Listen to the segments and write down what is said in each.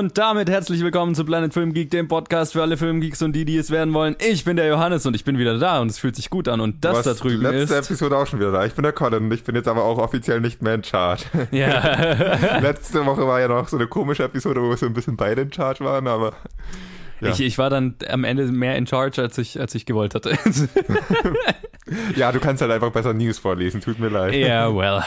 Und damit herzlich willkommen zu Planet Film Geek, dem Podcast für alle Filmgeeks und die, die es werden wollen. Ich bin der Johannes und ich bin wieder da und es fühlt sich gut an. Und das da drüben letzte ist. Episode auch schon wieder da. Ich bin der Colin und ich bin jetzt aber auch offiziell nicht mehr in Charge. Ja. letzte Woche war ja noch so eine komische Episode, wo wir so ein bisschen beide in Charge waren, aber. Ja. Ich, ich war dann am Ende mehr in charge, als ich, als ich gewollt hatte. ja, du kannst halt einfach besser News vorlesen, tut mir leid. Ja, well.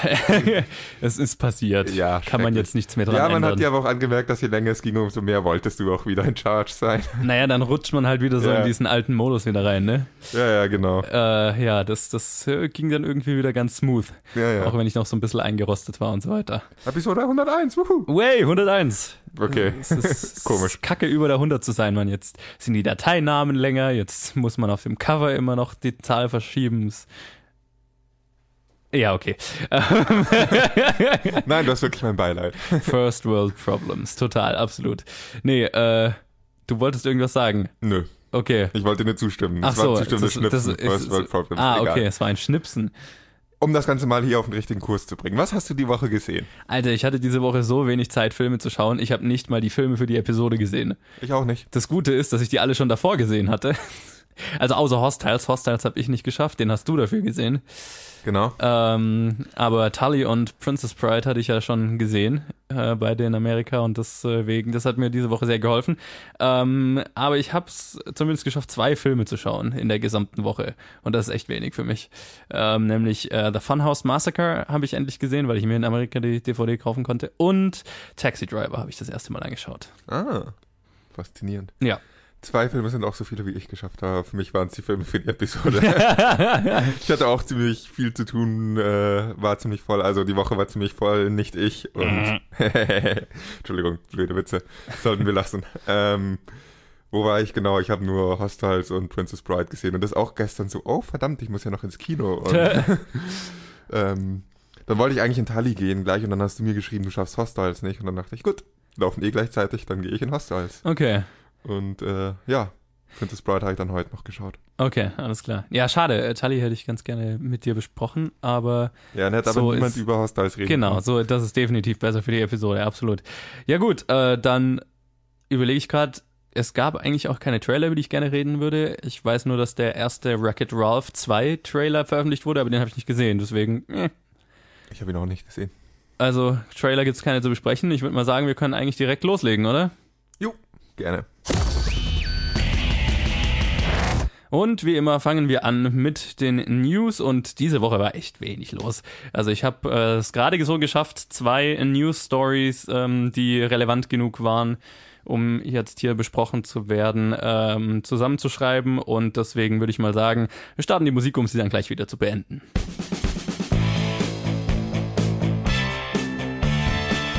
es ist passiert. Ja, Kann man jetzt nichts mehr dran Ja, man ändern. hat ja aber auch angemerkt, dass je länger es ging, umso mehr wolltest du auch wieder in Charge sein. Naja, dann rutscht man halt wieder so Ja. in diesen alten Modus wieder rein, ne? Ja, ja, genau. Äh, ja, das, das äh, ging dann irgendwie wieder ganz smooth. Ja, ja. Auch wenn ich noch so ein bisschen eingerostet war und so weiter. Episode 101, wuhu. Way, 101. Okay. Es ist Komisch. Kacke über der 100 zu sein, man. Jetzt sind die Dateinamen länger, jetzt muss man auf dem Cover immer noch die Zahl verschieben. Ja, okay. Nein, du hast wirklich mein Beileid. First World Problems, total, absolut. Nee, äh, du wolltest irgendwas sagen. Nö, Okay. ich wollte dir zustimmen. Ach Das so, war ein zustimmendes das- das Schnipsen. ist- First World Problems. Ah, Egal. okay, es war ein Schnipsen. Um das Ganze mal hier auf den richtigen Kurs zu bringen. Was hast du die Woche gesehen? Alter, ich hatte diese Woche so wenig Zeit, Filme zu schauen. Ich habe nicht mal die Filme für die Episode gesehen. Ich auch nicht. Das Gute ist, dass ich die alle schon davor gesehen hatte. Also außer Hostiles. Hostiles habe ich nicht geschafft, den hast du dafür gesehen. Genau. Ähm, aber Tully und Princess Pride hatte ich ja schon gesehen äh, beide in Amerika und deswegen, das hat mir diese Woche sehr geholfen. Ähm, aber ich habe es zumindest geschafft, zwei Filme zu schauen in der gesamten Woche und das ist echt wenig für mich. Ähm, nämlich äh, The Funhouse Massacre habe ich endlich gesehen, weil ich mir in Amerika die DVD kaufen konnte und Taxi Driver habe ich das erste Mal angeschaut. Ah, faszinierend. Ja. Zwei Filme sind auch so viele, wie ich geschafft habe. Für mich waren es die Filme für die Episode. ich hatte auch ziemlich viel zu tun, äh, war ziemlich voll. Also die Woche war ziemlich voll, nicht ich. Und Entschuldigung, blöde Witze. Sollten wir lassen. Ähm, wo war ich genau? Ich habe nur Hostiles und Princess Bride gesehen. Und das auch gestern so, oh verdammt, ich muss ja noch ins Kino. Und, ähm, dann wollte ich eigentlich in Tali gehen gleich und dann hast du mir geschrieben, du schaffst Hostiles nicht. Und dann dachte ich, gut, laufen eh gleichzeitig, dann gehe ich in Hostiles. Okay. Und äh, ja, Princess Bride habe ich dann heute noch geschaut. Okay, alles klar. Ja, schade. Äh, Tully hätte ich ganz gerne mit dir besprochen, aber Ja, nett, aber So niemand ist- über Hostiles reden. Genau, kann. so, das ist definitiv besser für die Episode, absolut. Ja gut, äh, dann überlege ich gerade, es gab eigentlich auch keine Trailer, über die ich gerne reden würde. Ich weiß nur, dass der erste Wreck-It Ralph 2 Trailer veröffentlicht wurde, aber den habe ich nicht gesehen, deswegen, eh. Ich habe ihn auch nicht gesehen. also Trailer gibt's keine zu besprechen. Ich würde mal sagen, wir können eigentlich direkt loslegen, oder? Gerne. Und wie immer fangen wir an mit den News und diese Woche war echt wenig los. Also ich habe äh, es gerade so geschafft, zwei News Stories, ähm, die relevant genug waren, um jetzt hier besprochen zu werden, ähm, zusammenzuschreiben und deswegen würde ich mal sagen, wir starten die Musik, um sie dann gleich wieder zu beenden.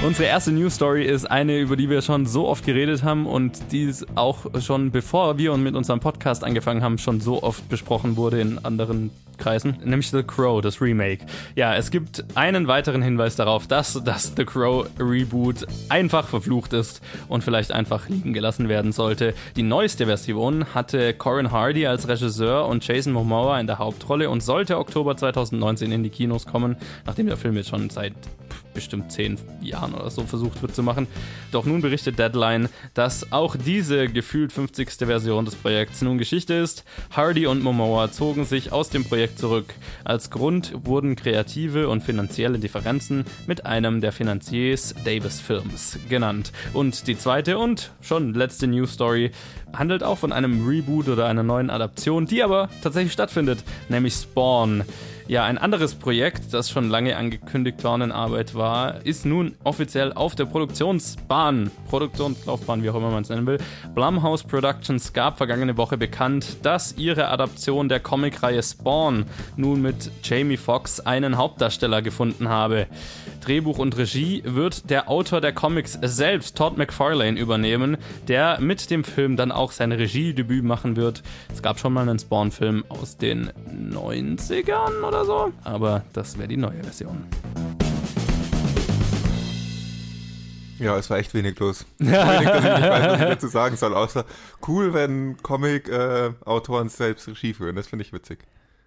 Unsere erste News Story ist eine, über die wir schon so oft geredet haben und die auch schon bevor wir mit unserem Podcast angefangen haben, schon so oft besprochen wurde in anderen Kreisen, nämlich The Crow, das Remake. Ja, es gibt einen weiteren Hinweis darauf, dass das The Crow Reboot einfach verflucht ist und vielleicht einfach liegen gelassen werden sollte. Die neueste Version hatte Corin Hardy als Regisseur und Jason Momoa in der Hauptrolle und sollte Oktober 2019 in die Kinos kommen, nachdem der Film jetzt schon seit bestimmt zehn Jahren oder so versucht wird zu machen. Doch nun berichtet Deadline, dass auch diese gefühlt 50. Version des Projekts nun Geschichte ist. Hardy und Momoa zogen sich aus dem Projekt zurück. Als Grund wurden kreative und finanzielle Differenzen mit einem der Finanziers Davis Films genannt. Und die zweite und schon letzte News Story handelt auch von einem Reboot oder einer neuen Adaption, die aber tatsächlich stattfindet, nämlich Spawn. Ja, ein anderes Projekt, das schon lange angekündigt war und in Arbeit war, ist nun offiziell auf der Produktionsbahn, Produktionslaufbahn, wie auch immer man es nennen will. Blumhouse Productions gab vergangene Woche bekannt, dass ihre Adaption der Comicreihe Spawn nun mit Jamie Foxx einen Hauptdarsteller gefunden habe. Drehbuch und Regie wird der Autor der Comics selbst, Todd McFarlane, übernehmen, der mit dem Film dann auch sein Regiedebüt machen wird. Es gab schon mal einen Spawn-Film aus den 90ern oder so, aber das wäre die neue Version. Ja, es war echt wenig los. wenig, dass ich nicht weiß, was ich dazu sagen soll, außer cool, wenn Comic-Autoren selbst Regie führen. Das finde ich witzig.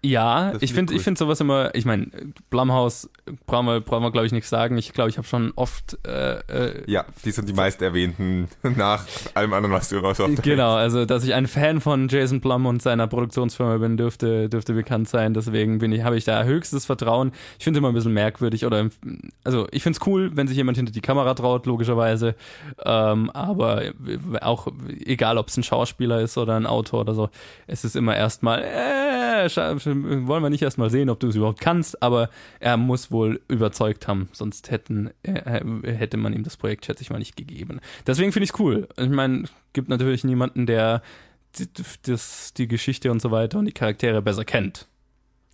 Ja, Das ich find finde ich ich finde sowas immer, ich meine, Blumhouse brauchen wir, brauchen wir glaube ich nichts sagen. Ich glaube, ich habe schon oft äh, äh, Ja, die sind die meist erwähnten nach allem anderen, was du raus Genau, also dass ich ein Fan von Jason Blum und seiner Produktionsfirma bin, dürfte, dürfte bekannt sein. Deswegen bin ich, habe ich da höchstes Vertrauen. Ich finde immer ein bisschen merkwürdig oder also ich finde es cool, wenn sich jemand hinter die Kamera traut, logischerweise. Ähm, aber auch egal, ob es ein Schauspieler ist oder ein Autor oder so, es ist immer erstmal, äh, wollen wir nicht erstmal sehen, ob du es überhaupt kannst, aber er muss wohl überzeugt haben, sonst hätten, äh, hätte man ihm das Projekt, schätze ich mal, nicht gegeben. Deswegen finde ich es cool. Ich meine, gibt natürlich niemanden, der das, die Geschichte und so weiter und die Charaktere besser kennt.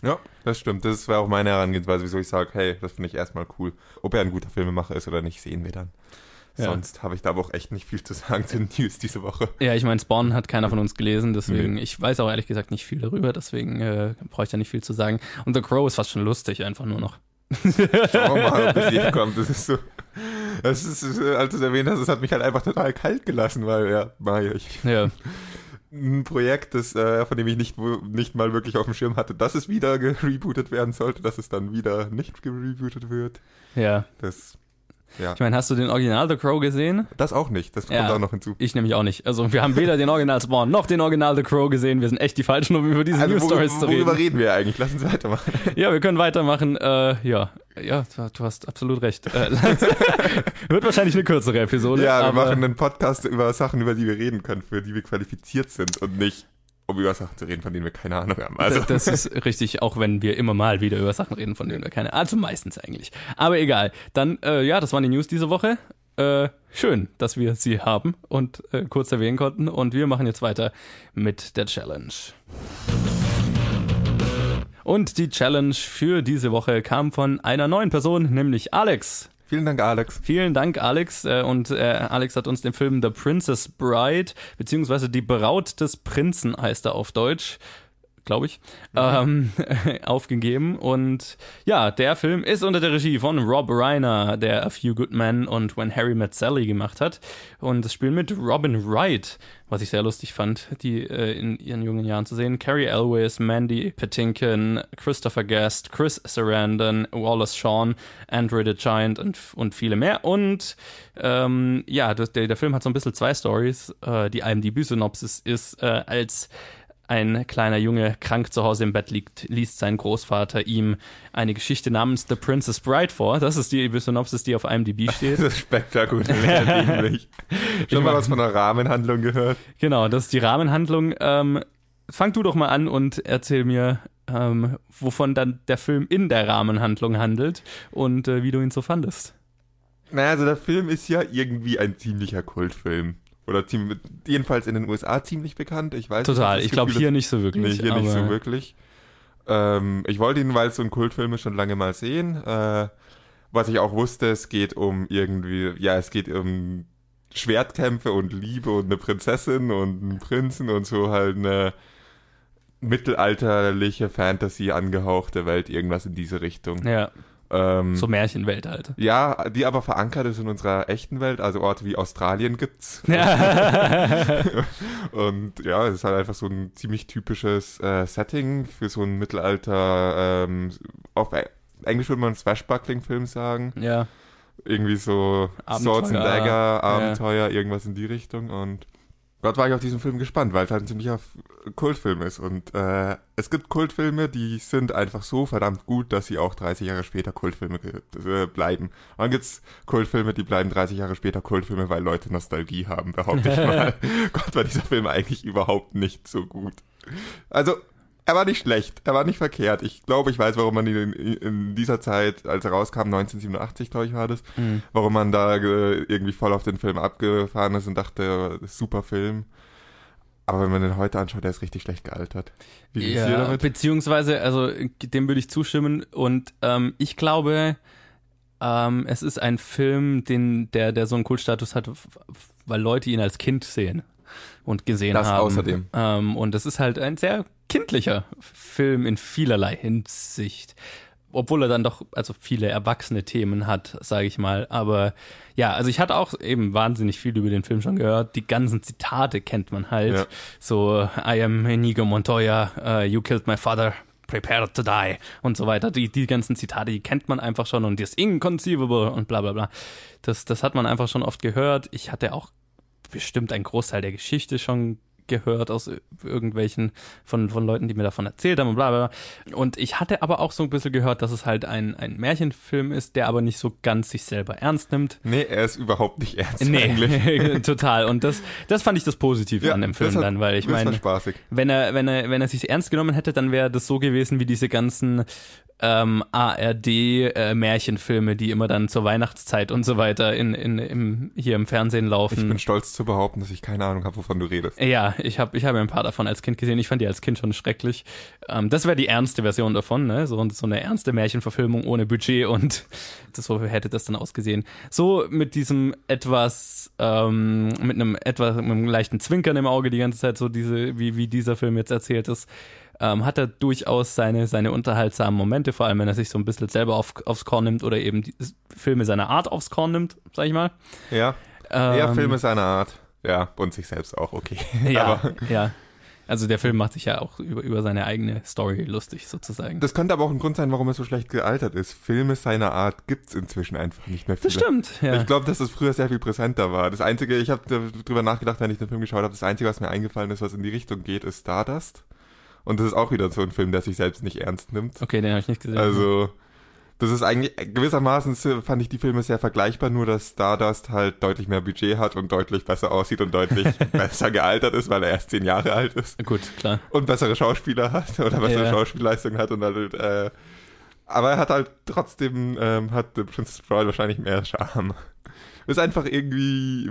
Ja, das stimmt. Das wäre auch meine Herangehensweise, wieso ich sage, hey, das finde ich erstmal cool. Ob er ein guter Filmemacher ist oder nicht, sehen wir dann. Ja. Sonst habe ich da aber auch echt nicht viel zu sagen zu den News diese Woche. Ja, ich meine, Spawn hat keiner von uns gelesen, deswegen, ich weiß auch ehrlich gesagt nicht viel darüber, deswegen äh, brauche ich da nicht viel zu sagen. Und The Crow ist fast schon lustig, einfach nur noch. Schauen wir mal, ob das hier kommt. Das ist so. Das ist, als du es erwähnt hast, es hat mich halt einfach total kalt gelassen, weil, ja, Mario, ich. Ja. Ein Projekt, das, äh, von dem ich nicht, nicht mal wirklich auf dem Schirm hatte, dass es wieder gerebootet werden sollte, dass es dann wieder nicht gerebootet wird. Ja. Das, ja. Ich meine, hast du den Original The Crow gesehen? Das auch nicht. Das kommt Ja. auch noch hinzu. Ich nämlich auch nicht. Also wir haben weder den Original Spawn noch den Original The Crow gesehen. Wir sind echt die Falschen, um über diese Also, News worüber, Stories zu reden. worüber reden wir eigentlich? Lass uns weitermachen. Ja, wir können weitermachen. Äh, ja, ja, du- hast absolut recht. Äh, wird wahrscheinlich eine kürzere Episode. Ja, wir machen einen Podcast über Sachen, über die wir reden können, für die wir qualifiziert sind und nicht, um über Sachen zu reden, von denen wir keine Ahnung haben. Also, Das ist richtig, auch wenn wir immer mal wieder über Sachen reden, von denen wir keine, also meistens eigentlich. Aber egal. Dann, äh, ja, das waren die News diese Woche. Äh, schön, dass wir sie haben und äh, kurz erwähnen konnten. Und wir machen jetzt weiter mit der Challenge. Und die Challenge für diese Woche kam von einer neuen Person, nämlich Alex. Vielen Dank, Alex. Vielen Dank, Alex. Äh, Und äh, Alex hat uns den Film The Princess Bride, beziehungsweise Die Braut des Prinzen heißt er auf Deutsch, glaube ich, ähm, aufgegeben. Und ja, der Film ist unter der Regie von Rob Reiner, der A Few Good Men und When Harry Met Sally gemacht hat. Und es spielen mit Robin Wright, was ich sehr lustig fand, die äh, in ihren jungen Jahren zu sehen. Carrie Elwes, Mandy Patinkin, Christopher Guest, Chris Sarandon, Wallace Shawn, Andrew the Giant und, und viele mehr. Und ähm, ja, das, der, der Film hat so ein bisschen zwei Stories. Äh, die IMDb-Synopsis ist, äh, als ein kleiner Junge krank zu Hause im Bett liegt, liest sein Großvater ihm eine Geschichte namens The Princess Bride vor. Das ist die Synopsis, die auf IMDb steht. Das ist spektakulär dämlich. Schon mal was von einer Rahmenhandlung gehört? Genau, das ist die Rahmenhandlung. Ähm, fang du doch mal an und erzähl mir, ähm, wovon dann der Film in der Rahmenhandlung handelt und äh, wie du ihn so fandest. Naja, also der Film ist ja irgendwie ein ziemlicher Kultfilm. Oder ziem- jedenfalls in den USA ziemlich bekannt. Ich weiß Total. Ich glaube hier nicht so wirklich. Nee, hier nicht so wirklich. Ähm, ich wollte ihn, weil es so ein Kultfilm ist, schon lange mal sehen. Äh, was ich auch wusste, es geht um irgendwie, ja, es geht um Schwertkämpfe und Liebe und eine Prinzessin und einen Prinzen und so halt eine mittelalterliche Fantasy angehauchte Welt, irgendwas in diese Richtung. Ja, Ähm, so Märchenwelt halt. ja, die aber verankert ist in unserer echten Welt, also Orte wie Australien gibt's. Ja. Und ja, es ist halt einfach so ein ziemlich typisches äh, Setting für so ein Mittelalter, ähm, auf Eng- Englisch würde man Swashbuckling-Film sagen. ja. Irgendwie so Abenteuer, Swords and Dagger, ja. Abenteuer, irgendwas in die Richtung. Und dort war ich auf diesen Film gespannt, weil es halt ein ziemlicher Kultfilm ist. Und äh, es gibt Kultfilme, die sind einfach so verdammt gut, dass sie auch 30 Jahre später Kultfilme äh, bleiben. Und dann gibt's Kultfilme, die bleiben 30 Jahre später Kultfilme, weil Leute Nostalgie haben, behaupte ich mal. Gott, war dieser Film eigentlich überhaupt nicht so gut. Also, er war nicht schlecht, er war nicht verkehrt. Ich glaube, ich weiß, warum man ihn in, dieser Zeit, als er rauskam, 1987, glaube ich, war das, Mhm. warum man da äh, irgendwie voll auf den Film abgefahren ist und dachte, das super Film. Aber wenn man den heute anschaut, der ist richtig schlecht gealtert. Wie geht's dir Ja, damit? beziehungsweise, also dem würde ich zustimmen und ähm, ich glaube, ähm, es ist ein Film, den, der, der so einen Kultstatus hat, weil Leute ihn als Kind sehen und gesehen Das haben. außerdem. Ähm, und es ist halt ein sehr kindlicher Film in vielerlei Hinsicht. Obwohl er dann doch also viele erwachsene Themen hat, sage ich mal. Aber ja, also ich hatte auch eben wahnsinnig viel über den Film schon gehört. Die ganzen Zitate kennt man halt. Ja. So, I am Inigo Montoya, uh, you killed my father, prepare to die und so weiter. Die, die ganzen Zitate, die kennt man einfach schon und das inconceivable und bla bla bla. Das, das hat man einfach schon oft gehört. Ich hatte auch bestimmt einen Großteil der Geschichte schon gehört aus irgendwelchen von, von Leuten, die mir davon erzählt haben und bla bla. Und ich hatte aber auch so ein bisschen gehört, dass es halt ein, ein Märchenfilm ist, der aber nicht so ganz sich selber ernst nimmt. Nee, er ist überhaupt nicht ernst Nee, eigentlich. total. Und das, das fand ich das Positive Ja, an dem Film hat- dann, weil ich meine, wenn er, wenn er, wenn er sich ernst genommen hätte, dann wäre das so gewesen wie diese ganzen ähm, ARD-Märchenfilme, die immer dann zur Weihnachtszeit und so weiter in, in, im, hier im Fernsehen Ich laufen. bin stolz zu behaupten, dass ich keine Ahnung habe, wovon du redest. Ja, ich habe ich hab ein paar davon als Kind gesehen. Ich fand die als Kind schon schrecklich. Ähm, das wäre die ernste Version davon, ne? So, so eine ernste Märchenverfilmung ohne Budget und das, so hätte das dann ausgesehen. So mit diesem etwas, ähm, mit einem etwas, mit einem leichten Zwinkern im Auge die ganze Zeit, so diese, wie, wie dieser Film jetzt erzählt ist. Ähm, hat er durchaus seine, seine unterhaltsamen Momente, vor allem wenn er sich so ein bisschen selber auf, aufs Korn nimmt oder eben die Filme seiner Art aufs Korn nimmt, sag ich mal. Ja, Ähm, Filme seiner Art. Ja, und sich selbst auch, okay. Ja, Aber ja. Also der Film macht sich ja auch über, über seine eigene Story lustig, sozusagen. das könnte aber auch ein Grund sein, warum er so schlecht gealtert ist. Filme seiner Art gibt's inzwischen einfach nicht mehr viele. das stimmt, ja. Ich glaube, dass das früher sehr viel präsenter war. Das Einzige, ich habe drüber nachgedacht, wenn ich den Film geschaut habe, das Einzige, was mir eingefallen ist, was in die Richtung geht, ist Stardust. Und das ist auch wieder so ein Film, der sich selbst nicht ernst nimmt. okay, den habe ich nicht gesehen. Also, das ist eigentlich, gewissermaßen fand ich die Filme sehr vergleichbar, nur dass Stardust halt deutlich mehr Budget hat und deutlich besser aussieht und deutlich besser gealtert ist, weil er erst zehn Jahre alt ist Gut, klar. und bessere Schauspieler hat oder bessere Ja. Schauspielleistung hat und halt, äh, aber er hat halt trotzdem, ähm, hat Princess Bride wahrscheinlich mehr Charme. Ist einfach irgendwie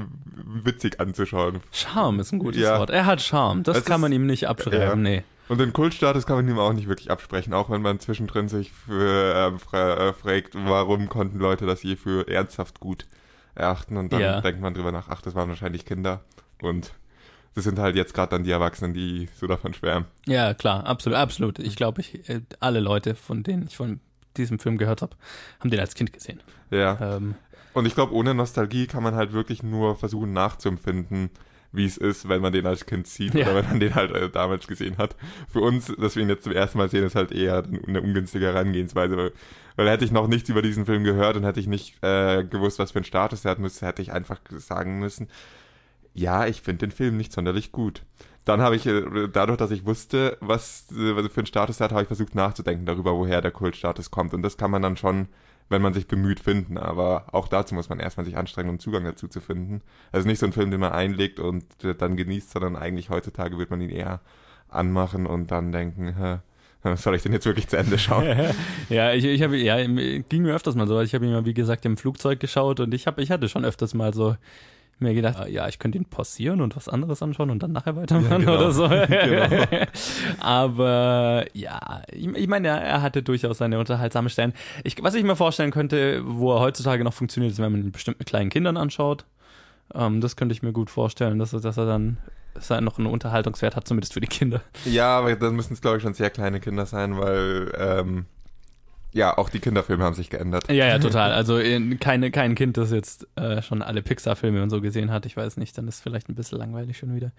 witzig anzuschauen. Charme ist ein gutes Ja. Wort. Er hat Charme. Das Es kann ist- man ihm nicht abschreiben, Ja. nee. Und den Kultstatus kann man ihm auch nicht wirklich absprechen, auch wenn man zwischendrin sich für, äh, fra äh, fragt, warum konnten Leute das je für ernsthaft gut erachten und dann Ja. denkt man drüber nach, ach, das waren wahrscheinlich Kinder und das sind halt jetzt gerade dann die Erwachsenen, die so davon schwärmen. Ja, klar, absolut, absolut. Ich glaube, ich, äh, alle Leute, von denen ich von diesem Film gehört habe, haben den als Kind gesehen. Ja. Ähm, Und ich glaube, ohne Nostalgie kann man halt wirklich nur versuchen nachzuempfinden, wie es ist, wenn man den als Kind sieht Ja. oder wenn man den halt äh, damals gesehen hat. Für uns, dass wir ihn jetzt zum ersten Mal sehen, ist halt eher eine ungünstige Herangehensweise, weil, weil hätte ich noch nichts über diesen Film gehört und hätte ich nicht äh, gewusst, was für einen Status er hat, müsste, hätte ich einfach sagen müssen, ja, ich finde den Film nicht sonderlich gut. Dann habe ich, äh, dadurch, dass ich wusste, was, äh, was für einen Status er hat, habe ich versucht nachzudenken darüber, woher der Kultstatus kommt. Und das kann man dann schon, wenn man sich bemüht, finden. Aber auch dazu muss man erstmal sich anstrengen, um Zugang dazu zu finden. Also nicht so ein Film, den man einlegt und dann genießt, sondern eigentlich heutzutage wird man ihn eher anmachen und dann denken, hä, soll ich den jetzt wirklich zu Ende schauen? ja, ich, ich habe, ja, ging mir öfters mal so. Ich habe ihn mal, wie gesagt, im Flugzeug geschaut und ich habe, ich hatte schon öfters mal so mir gedacht, ja, ich könnte ihn pausieren und was anderes anschauen und dann nachher weitermachen Ja, genau. oder so. Genau. Aber ja, ich, ich meine, er, er hatte durchaus seine unterhaltsame Stellen. Ich, was ich mir vorstellen könnte, wo er heutzutage noch funktioniert, ist, wenn man ihn bestimmt mit kleinen Kindern anschaut. Ähm, das könnte ich mir gut vorstellen, dass, er- dass er dann dass er noch einen Unterhaltungswert hat, zumindest für die Kinder. Ja, aber dann müssen es, glaube ich, schon sehr kleine Kinder sein, weil, ähm, ja, auch die Kinderfilme haben sich geändert. Ja, ja, total. Also in, keine, kein Kind, das jetzt äh, schon alle Pixar-Filme und so gesehen hat, ich weiß nicht, dann ist vielleicht ein bisschen langweilig schon wieder.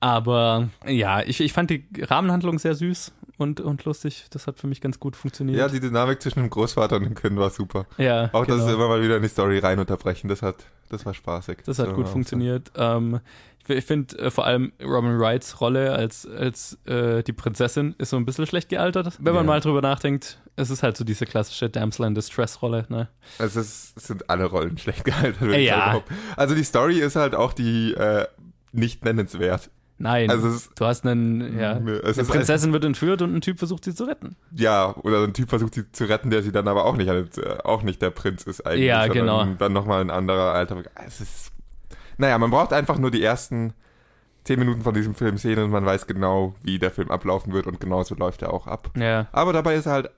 Aber ja, ich, ich fand die Rahmenhandlung sehr süß und, und lustig. Das hat für mich ganz gut funktioniert. Ja, die Dynamik zwischen dem Großvater und dem Kind war super. ja Auch, dass genau. sie immer mal wieder in die Story rein unterbrechen, das hat, das war spaßig. Das hat war gut funktioniert. Ähm, ich ich finde äh, vor allem Robin Wrights Rolle als, als äh, die Prinzessin ist so ein bisschen schlecht gealtert. Wenn man Ja. mal drüber nachdenkt, es ist halt so diese klassische Damsel in Distress Rolle. Ne? So. Es, ist, sind alle Rollen schlecht ich Ja. Also die Story ist halt auch die äh, nicht nennenswert. Nein, Also es ist, du hast einen, ja, eine Prinzessin wird entführt und ein Typ versucht sie zu retten. ja, oder ein Typ versucht sie zu retten, der sie dann aber auch nicht, äh, auch nicht der Prinz ist eigentlich. Ja, genau. Dann nochmal ein anderer alter. Es ist, naja, man braucht einfach nur die ersten zehn Minuten von diesem Film sehen und man weiß genau, wie der Film ablaufen wird und genauso läuft er auch ab. Ja. Aber dabei ist er halt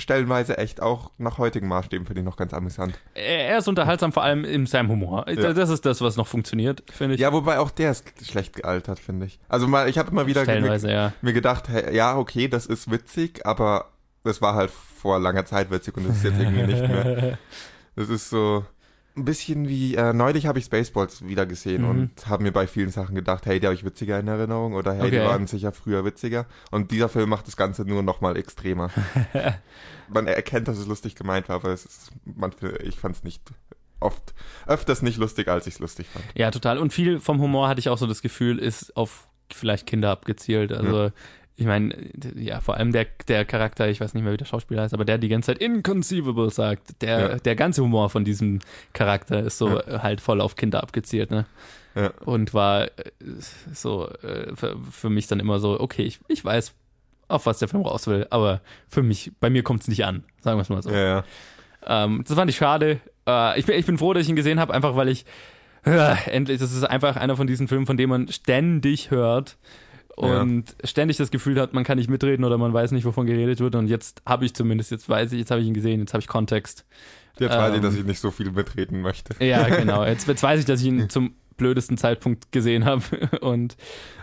stellenweise echt auch nach heutigen Maßstäben finde ich noch ganz amüsant. Er ist unterhaltsam, vor allem in seinem Humor. Ja. Das ist das, was noch funktioniert, finde ich. Ja, wobei auch der ist schlecht gealtert, finde ich. Also mal, ich habe immer wieder mir, ja. mir gedacht, hey, ja, okay, das ist witzig, aber das war halt vor langer Zeit witzig und das ist jetzt irgendwie nicht mehr. Das ist so. Ein bisschen wie, äh, neulich habe ich Spaceballs wieder gesehen Mhm. und habe mir bei vielen Sachen gedacht, hey, die habe ich witziger in Erinnerung oder hey, die Okay. waren sicher früher witziger. Und dieser Film macht das Ganze nur noch mal extremer. man erkennt, dass es lustig gemeint war, aber es ist, man, ich fand es nicht oft, öfters nicht lustig, als ich es lustig fand. Ja, total. Und viel vom Humor hatte ich auch so das Gefühl, ist auf vielleicht Kinder abgezielt. Also, ich meine, ja, vor allem der, der Charakter, ich weiß nicht mehr, wie der Schauspieler heißt, aber der die ganze Zeit inconceivable sagt. Der, Ja. der ganze Humor von diesem Charakter ist so äh, halt voll auf Kinder abgezielt, ne? Ja. Und war äh, so äh, für, für mich dann immer so, okay, ich, ich weiß, auf was der Film raus will, aber für mich, bei mir kommt es nicht an, sagen wir es mal so. Ja, ja. Ähm, das fand ich schade. Äh, ich, bin, ich bin froh, dass ich ihn gesehen habe, einfach weil ich äh, endlich, das ist einfach einer von diesen Filmen, von dem man ständig hört und ständig das Gefühl hat, man kann nicht mitreden oder man weiß nicht, wovon geredet wird. Und jetzt habe ich zumindest, jetzt weiß ich, jetzt habe ich ihn gesehen, jetzt habe ich Kontext. Jetzt weiß ich, Ähm. dass ich nicht so viel mitreden möchte. Ja, genau. Jetzt, jetzt weiß ich, dass ich ihn zum blödesten Zeitpunkt gesehen habe. Und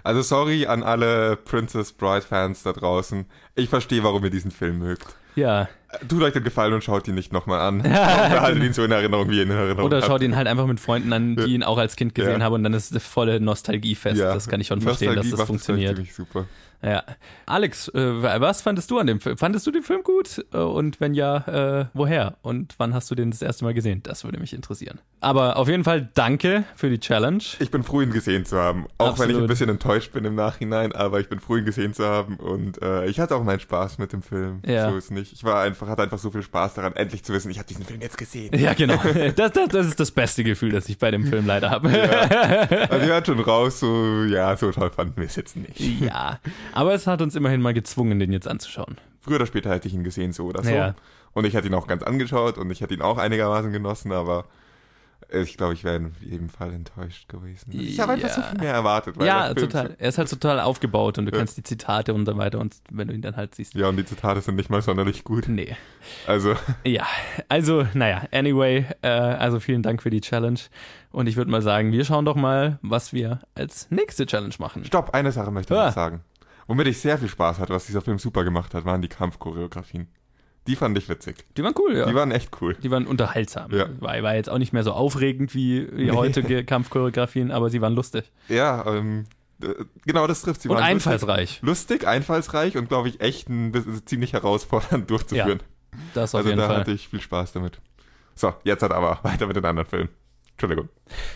Also sorry an alle Princess Bride Fans da draußen. Ich verstehe, warum ihr diesen Film mögt. ja, Tut euch den Gefallen und schaut ihn nicht nochmal an. Behaltet ihn so in Erinnerung, wie ihr ihn in Erinnerung oder habt. schaut ihn halt einfach mit Freunden an, die ihn auch als Kind gesehen Ja. haben und dann ist es volle Nostalgiefest. Ja. Das kann ich schon verstehen, dass Nostalgie das macht funktioniert. ziemlich super. Ja. Alex, äh, was fandest du an dem Film? Fandest du den Film gut? Äh, Und wenn ja, äh, woher? Und wann hast du den das erste Mal gesehen? Das würde mich interessieren. Aber auf jeden Fall danke für die Challenge. Ich bin froh, ihn gesehen zu haben. Auch wenn ich Absolut. ein bisschen enttäuscht bin im Nachhinein, aber ich bin froh, ihn gesehen zu haben. Und äh, ich hatte auch meinen Spaß mit dem Film. Ja. So ist nicht. Ich war einfach, hatte einfach so viel Spaß daran, endlich zu wissen, ich habe diesen Film jetzt gesehen. Ja, genau. Das, das, das ist das beste Gefühl, das ich bei dem Film leider habe. Also ihr hört schon raus, so, ja, so toll fanden wir es jetzt nicht. Ja. Aber es hat uns immerhin mal gezwungen, den jetzt anzuschauen. Früher oder später hätte ich ihn gesehen, so oder so. Ja. Und ich hätte ihn auch ganz angeschaut und ich hätte ihn auch einigermaßen genossen, aber ich glaube, ich wäre in jedem Fall enttäuscht gewesen. Ich habe einfach Ja. so viel mehr erwartet. weil Ja, total. Er ist halt total aufgebaut und du Ja. kennst die Zitate und so weiter und wenn du ihn dann halt siehst. Ja, und die Zitate sind nicht mal sonderlich gut. Nee. Also, Ja, also, naja, anyway, äh, also vielen Dank für die Challenge. Und ich würde mal sagen, wir schauen doch mal, was wir als nächste Challenge machen. stopp, eine Sache möchte ich Ah. noch sagen. Womit ich sehr viel Spaß hatte, was dieser Film super gemacht hat, waren die Kampfchoreografien. Die fand ich witzig. Die waren cool, ja. Die waren echt cool. Die waren unterhaltsam. Ja. War, war jetzt auch nicht mehr so aufregend wie, wie Nee. heutige Kampfchoreografien, aber sie waren lustig. Ja, ähm, äh, genau das trifft sie. und einfallsreich. Lustig, lustig, einfallsreich und glaube ich echt ein bisschen ziemlich herausfordernd durchzuführen. Das auf also jeden da Fall. hatte ich viel Spaß damit. So, jetzt hat aber weiter mit den anderen Filmen. Entschuldigung.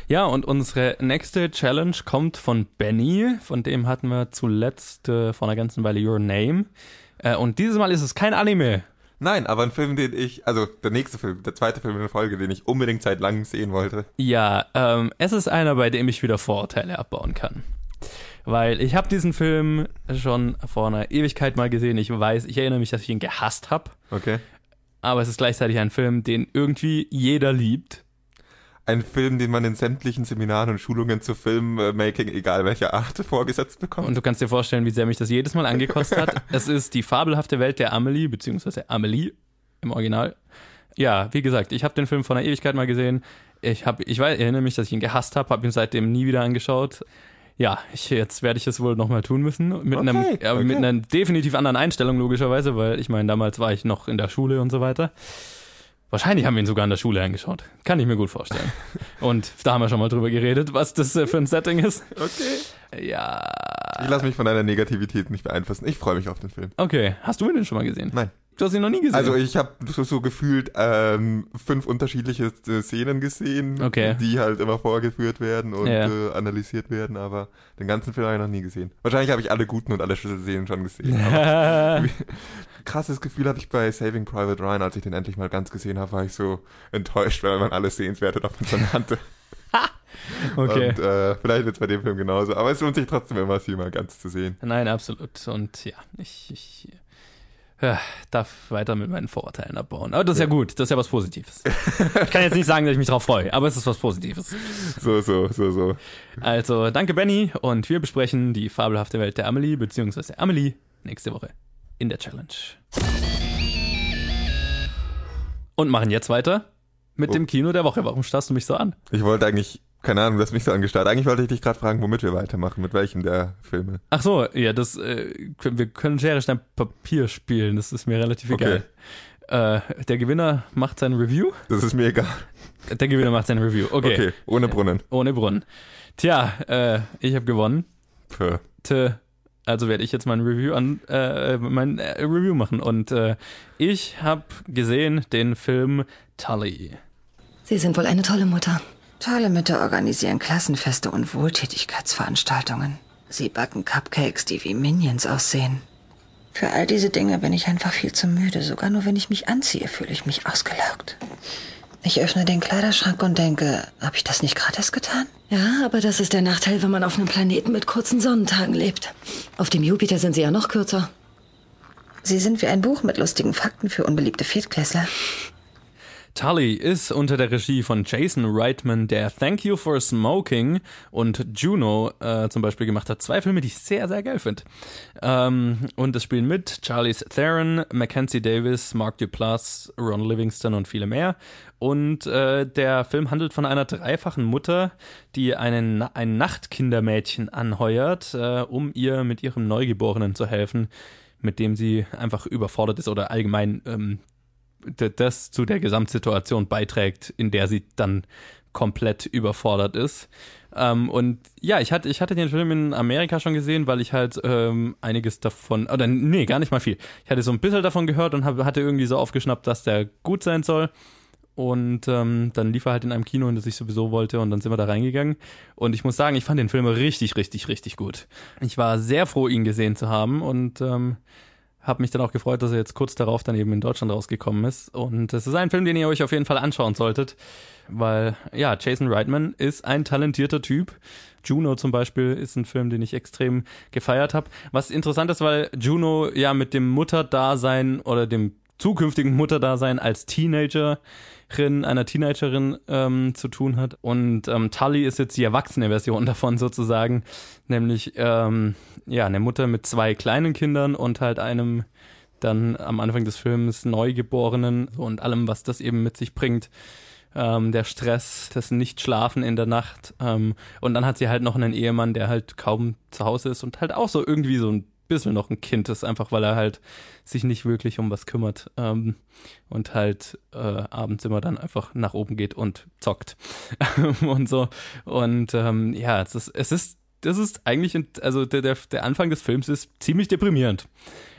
Ja, und unsere nächste Challenge kommt von Benny. Von dem hatten wir zuletzt äh, vor einer ganzen Weile Your Name. Äh, und dieses Mal ist es kein Anime. Nein, aber ein Film, den ich, also der nächste Film, der zweite Film in der Folge, den ich unbedingt seit langem sehen wollte. Ja, ähm, es ist einer, bei dem ich wieder Vorurteile abbauen kann. Weil ich habe diesen Film schon vor einer Ewigkeit mal gesehen. Ich weiß, ich erinnere mich, dass ich ihn gehasst habe. Okay. Aber es ist gleichzeitig ein Film, den irgendwie jeder liebt. Ein Film, den man in sämtlichen Seminaren und Schulungen zu Filmmaking, egal welcher Art, vorgesetzt bekommt. Und du kannst dir vorstellen, wie sehr mich das jedes Mal angekostet hat. es ist die fabelhafte Welt der Amelie, beziehungsweise Amelie im Original. Ja, wie gesagt, ich habe den Film vor einer Ewigkeit mal gesehen. Ich, hab, ich weiß, erinnere mich, dass ich ihn gehasst habe, habe ihn seitdem nie wieder angeschaut. Ja, ich, jetzt werde ich es wohl nochmal tun müssen. Mit, Okay, einem, ja, mit okay. einer definitiv anderen Einstellung, logischerweise, weil ich meine, damals war ich noch in der Schule und so weiter. Wahrscheinlich haben wir ihn sogar in der Schule angeschaut. Kann ich mir gut vorstellen. und da haben wir schon mal drüber geredet, was das äh, für ein Setting ist. Okay. Ja. Ich lasse mich von deiner Negativität nicht beeinflussen. Ich freue mich auf den Film. Okay, hast du ihn denn schon mal gesehen? Nein. Du hast ihn noch nie gesehen? Also ich habe so, so gefühlt ähm, fünf unterschiedliche äh, Szenen gesehen, Okay. die halt immer vorgeführt werden und Ja. äh, analysiert werden, aber den ganzen Film habe ich noch nie gesehen. Wahrscheinlich habe ich alle guten und alle Szenen schon gesehen. Krasses Gefühl hatte ich bei Saving Private Ryan, als ich den endlich mal ganz gesehen habe, war ich so enttäuscht, weil man alles Sehenswerte davon schon kannte. okay. Und äh, vielleicht wird es bei dem Film genauso, aber es lohnt sich trotzdem immer, sie mal ganz zu sehen. Nein, absolut. Und ja, ich, ich äh, darf weiter mit meinen Vorurteilen abbauen. Aber das ist ja, Ja. gut, das ist ja was Positives. ich kann jetzt nicht sagen, dass ich mich darauf freue, aber es ist was Positives. So, so, so, so. Also, danke Benny und wir besprechen die fabelhafte Welt der Amelie, beziehungsweise Amelie, nächste Woche in der Challenge. Und machen jetzt weiter mit Oh. dem Kino der Woche. Warum starrst du mich so an? Ich wollte eigentlich, keine Ahnung, du hast mich so angestarrt. Eigentlich wollte ich dich gerade fragen, womit wir weitermachen, mit welchem der Filme. Ach so, ja, das, äh, wir können Schere, Stein, Papier spielen. Das ist mir relativ Okay. egal. Äh, der Gewinner macht sein Review. Das ist mir egal. Der Gewinner macht seine Review. Okay. Okay, ohne Brunnen. Ohne Brunnen. Tja, äh, ich habe gewonnen. Puh. Tö. Also werde ich jetzt mein Review an äh, mein äh, Review machen und äh, ich habe gesehen den Film Tully. Sie sind wohl eine tolle Mutter. Tolle Mütter organisieren Klassenfeste und Wohltätigkeitsveranstaltungen. Sie backen Cupcakes, die wie Minions aussehen. Für all diese Dinge bin ich einfach viel zu müde. Sogar nur wenn ich mich anziehe, fühle ich mich ausgelaugt. Ich öffne den Kleiderschrank und denke, habe ich das nicht gerade erst getan? Ja, aber das ist der Nachteil, wenn man auf einem Planeten mit kurzen Sonnentagen lebt. Auf dem Jupiter sind sie ja noch kürzer. Sie sind wie ein Buch mit lustigen Fakten für unbeliebte Viertklässler. Tully ist unter der Regie von Jason Reitman, der Thank You for Smoking und Juno äh, zum Beispiel gemacht hat. Zwei Filme, die ich sehr, sehr geil finde. Ähm, und es spielen mit Charlize Theron, Mackenzie Davis, Mark Duplass, Ron Livingston und viele mehr. Und äh, der Film handelt von einer dreifachen Mutter, die einen, ein Nachtkindermädchen anheuert, äh, um ihr mit ihrem Neugeborenen zu helfen mit dem sie einfach überfordert ist oder allgemein ähm, das zu der Gesamtsituation beiträgt, in der sie dann komplett überfordert ist. Ähm, und ja, ich hatte, ich hatte den Film in Amerika schon gesehen, weil ich halt ähm, einiges davon, oder nee, gar nicht mal viel. Ich hatte so ein bisschen davon gehört und hab, hatte irgendwie so aufgeschnappt, dass der gut sein soll. Und ähm, dann lief er halt in einem Kino, in das ich sowieso wollte, und dann sind wir da reingegangen. Und ich muss sagen, ich fand den Film richtig, richtig, richtig gut. Ich war sehr froh, ihn gesehen zu haben und ähm, habe mich dann auch gefreut, dass er jetzt kurz darauf dann eben in Deutschland rausgekommen ist. Und es ist ein Film, den ihr euch auf jeden Fall anschauen solltet, weil ja, Jason Reitman ist ein talentierter Typ. Juno zum Beispiel ist ein Film, den ich extrem gefeiert habe. Was interessant ist, weil Juno ja mit dem Mutterdasein oder dem zukünftigen Mutterdasein als Teenagerin, einer Teenagerin ähm, zu tun hat. Und ähm, Tully ist jetzt die erwachsene Version davon sozusagen, nämlich ähm, ja eine Mutter mit zwei kleinen Kindern und halt einem dann am Anfang des Films Neugeborenen und allem, was das eben mit sich bringt. Ähm, der Stress, das Nichtschlafen in der Nacht. Ähm, und dann hat sie halt noch einen Ehemann, der halt kaum zu Hause ist und halt auch so irgendwie so ein bisschen noch ein Kind ist, einfach weil er halt sich nicht wirklich um was kümmert ähm, und halt äh, abends immer dann einfach nach oben geht und zockt und so. Und ähm, ja, es ist, es ist das ist eigentlich, also der, der, der Anfang des Films ist ziemlich deprimierend,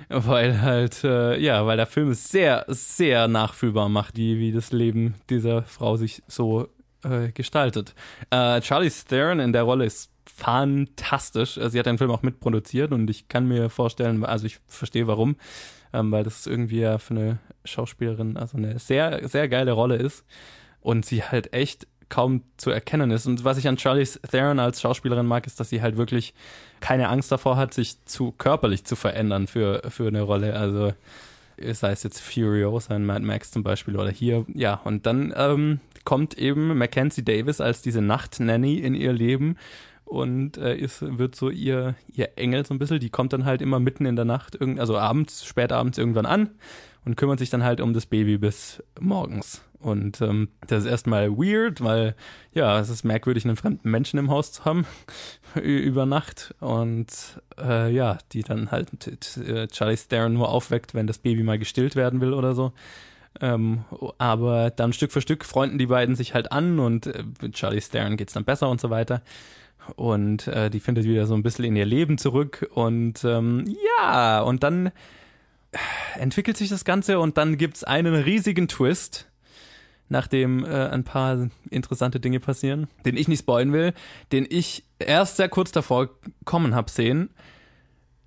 weil halt, äh, ja, weil der Film es sehr, sehr nachfühlbar macht, wie, wie das Leben dieser Frau sich so äh, gestaltet. Äh, Charlie Theron in der Rolle ist fantastisch. Sie hat den Film auch mitproduziert und ich kann mir vorstellen, also ich verstehe warum, ähm, weil das irgendwie ja für eine Schauspielerin also eine sehr, sehr geile Rolle ist und sie halt echt kaum zu erkennen ist. Und was ich an Charlie Theron als Schauspielerin mag, ist, dass sie halt wirklich keine Angst davor hat, sich zu körperlich zu verändern für, für eine Rolle. Also sei es jetzt Furiosa in Mad Max zum Beispiel oder hier, ja, und dann ähm, kommt eben Mackenzie Davis als diese Nachtnanny in ihr Leben und äh, ist, wird so ihr, ihr Engel so ein bisschen. Die kommt dann halt immer mitten in der Nacht, irgend, also abends, spät abends irgendwann an und kümmert sich dann halt um das Baby bis morgens. Und ähm, das ist erstmal weird, weil ja, es ist merkwürdig, einen fremden Menschen im Haus zu haben über Nacht. Und äh, ja, die dann halt äh, Charlie Theron nur aufweckt, wenn das Baby mal gestillt werden will oder so. Ähm, aber dann Stück für Stück freunden die beiden sich halt an und äh, Charlie Theron geht's dann besser und so weiter und äh, die findet wieder so ein bisschen in ihr Leben zurück und ähm, ja, und dann entwickelt sich das Ganze und dann gibt's einen riesigen Twist, nachdem äh, ein paar interessante Dinge passieren, den ich nicht spoilen will, den ich erst sehr kurz davor kommen hab sehen,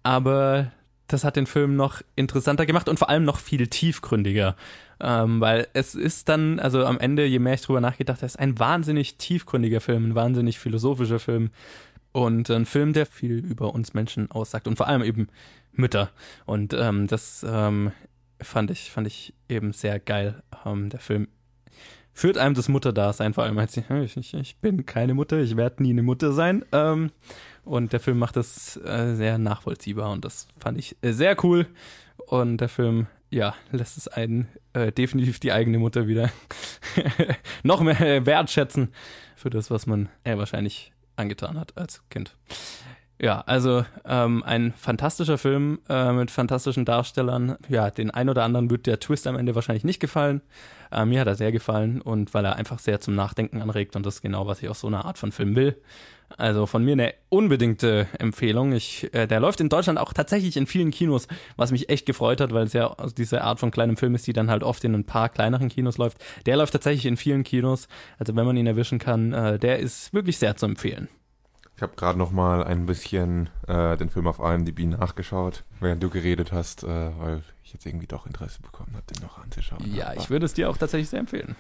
aber das hat den Film noch interessanter gemacht und vor allem noch viel tiefgründiger. Ähm, weil es ist dann, also am Ende, je mehr ich drüber nachgedacht habe, ist ein wahnsinnig tiefgründiger Film, ein wahnsinnig philosophischer Film und ein Film, der viel über uns Menschen aussagt und vor allem eben Mütter. Und ähm, das ähm, fand ich, fand ich eben sehr geil. Ähm, der Film führt einem das Mutterdasein, vor allem als ich, ich, ich bin keine Mutter, ich werde nie eine Mutter sein. Ähm, und der Film macht das äh, sehr nachvollziehbar und das fand ich äh, sehr cool. Und der Film, ja, lässt es einen äh, definitiv die eigene Mutter wieder noch mehr wertschätzen für das, was man äh, wahrscheinlich angetan hat als Kind. Ja, also ähm, ein fantastischer Film äh, mit fantastischen Darstellern. Ja, den ein oder anderen wird der Twist am Ende wahrscheinlich nicht gefallen. Äh, mir hat er sehr gefallen und weil er einfach sehr zum Nachdenken anregt und das ist genau, was ich aus so einer Art von Film will. Also von mir eine unbedingte Empfehlung. Ich, äh, der läuft in Deutschland auch tatsächlich in vielen Kinos, was mich echt gefreut hat, weil es ja diese Art von kleinem Film ist, die dann halt oft in ein paar kleineren Kinos läuft. Der läuft tatsächlich in vielen Kinos. Also wenn man ihn erwischen kann, äh, der ist wirklich sehr zu empfehlen. Ich habe gerade noch mal ein bisschen äh, den Film auf IMDb nachgeschaut, während du geredet hast, äh, weil ich jetzt irgendwie doch Interesse bekommen habe, den noch anzuschauen. Ja, ich würde es dir auch tatsächlich sehr empfehlen.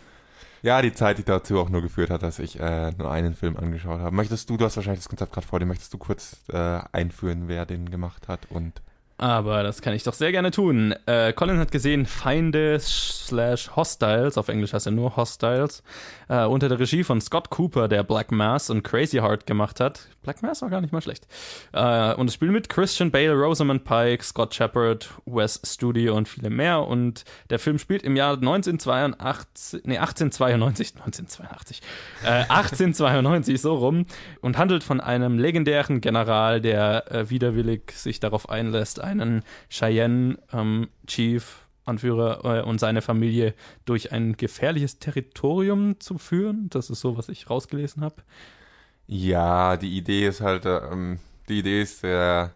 Ja, die Zeit, die dazu auch nur geführt hat, dass ich äh, nur einen Film angeschaut habe. Möchtest du, du hast wahrscheinlich das Konzept gerade vor dir, möchtest du kurz äh, einführen, wer den gemacht hat und aber das kann ich doch sehr gerne tun. Äh, Colin hat gesehen Feinde slash Hostiles, auf Englisch heißt er nur Hostiles, äh, unter der Regie von Scott Cooper, der Black Mass und Crazy Heart gemacht hat. Black Mass war gar nicht mal schlecht. Äh, und es spielt mit Christian Bale, Rosamund Pike, Scott Shepard, Wes Studi und viele mehr. Und der Film spielt im Jahr 1982, nee, 1892, 1982, äh, 1892 so rum und handelt von einem legendären General, der äh, widerwillig sich darauf einlässt, einen Cheyenne ähm, Chief Anführer äh, und seine Familie durch ein gefährliches Territorium zu führen. Das ist so, was ich rausgelesen habe. Ja, die Idee ist halt, ähm, die Idee ist, der,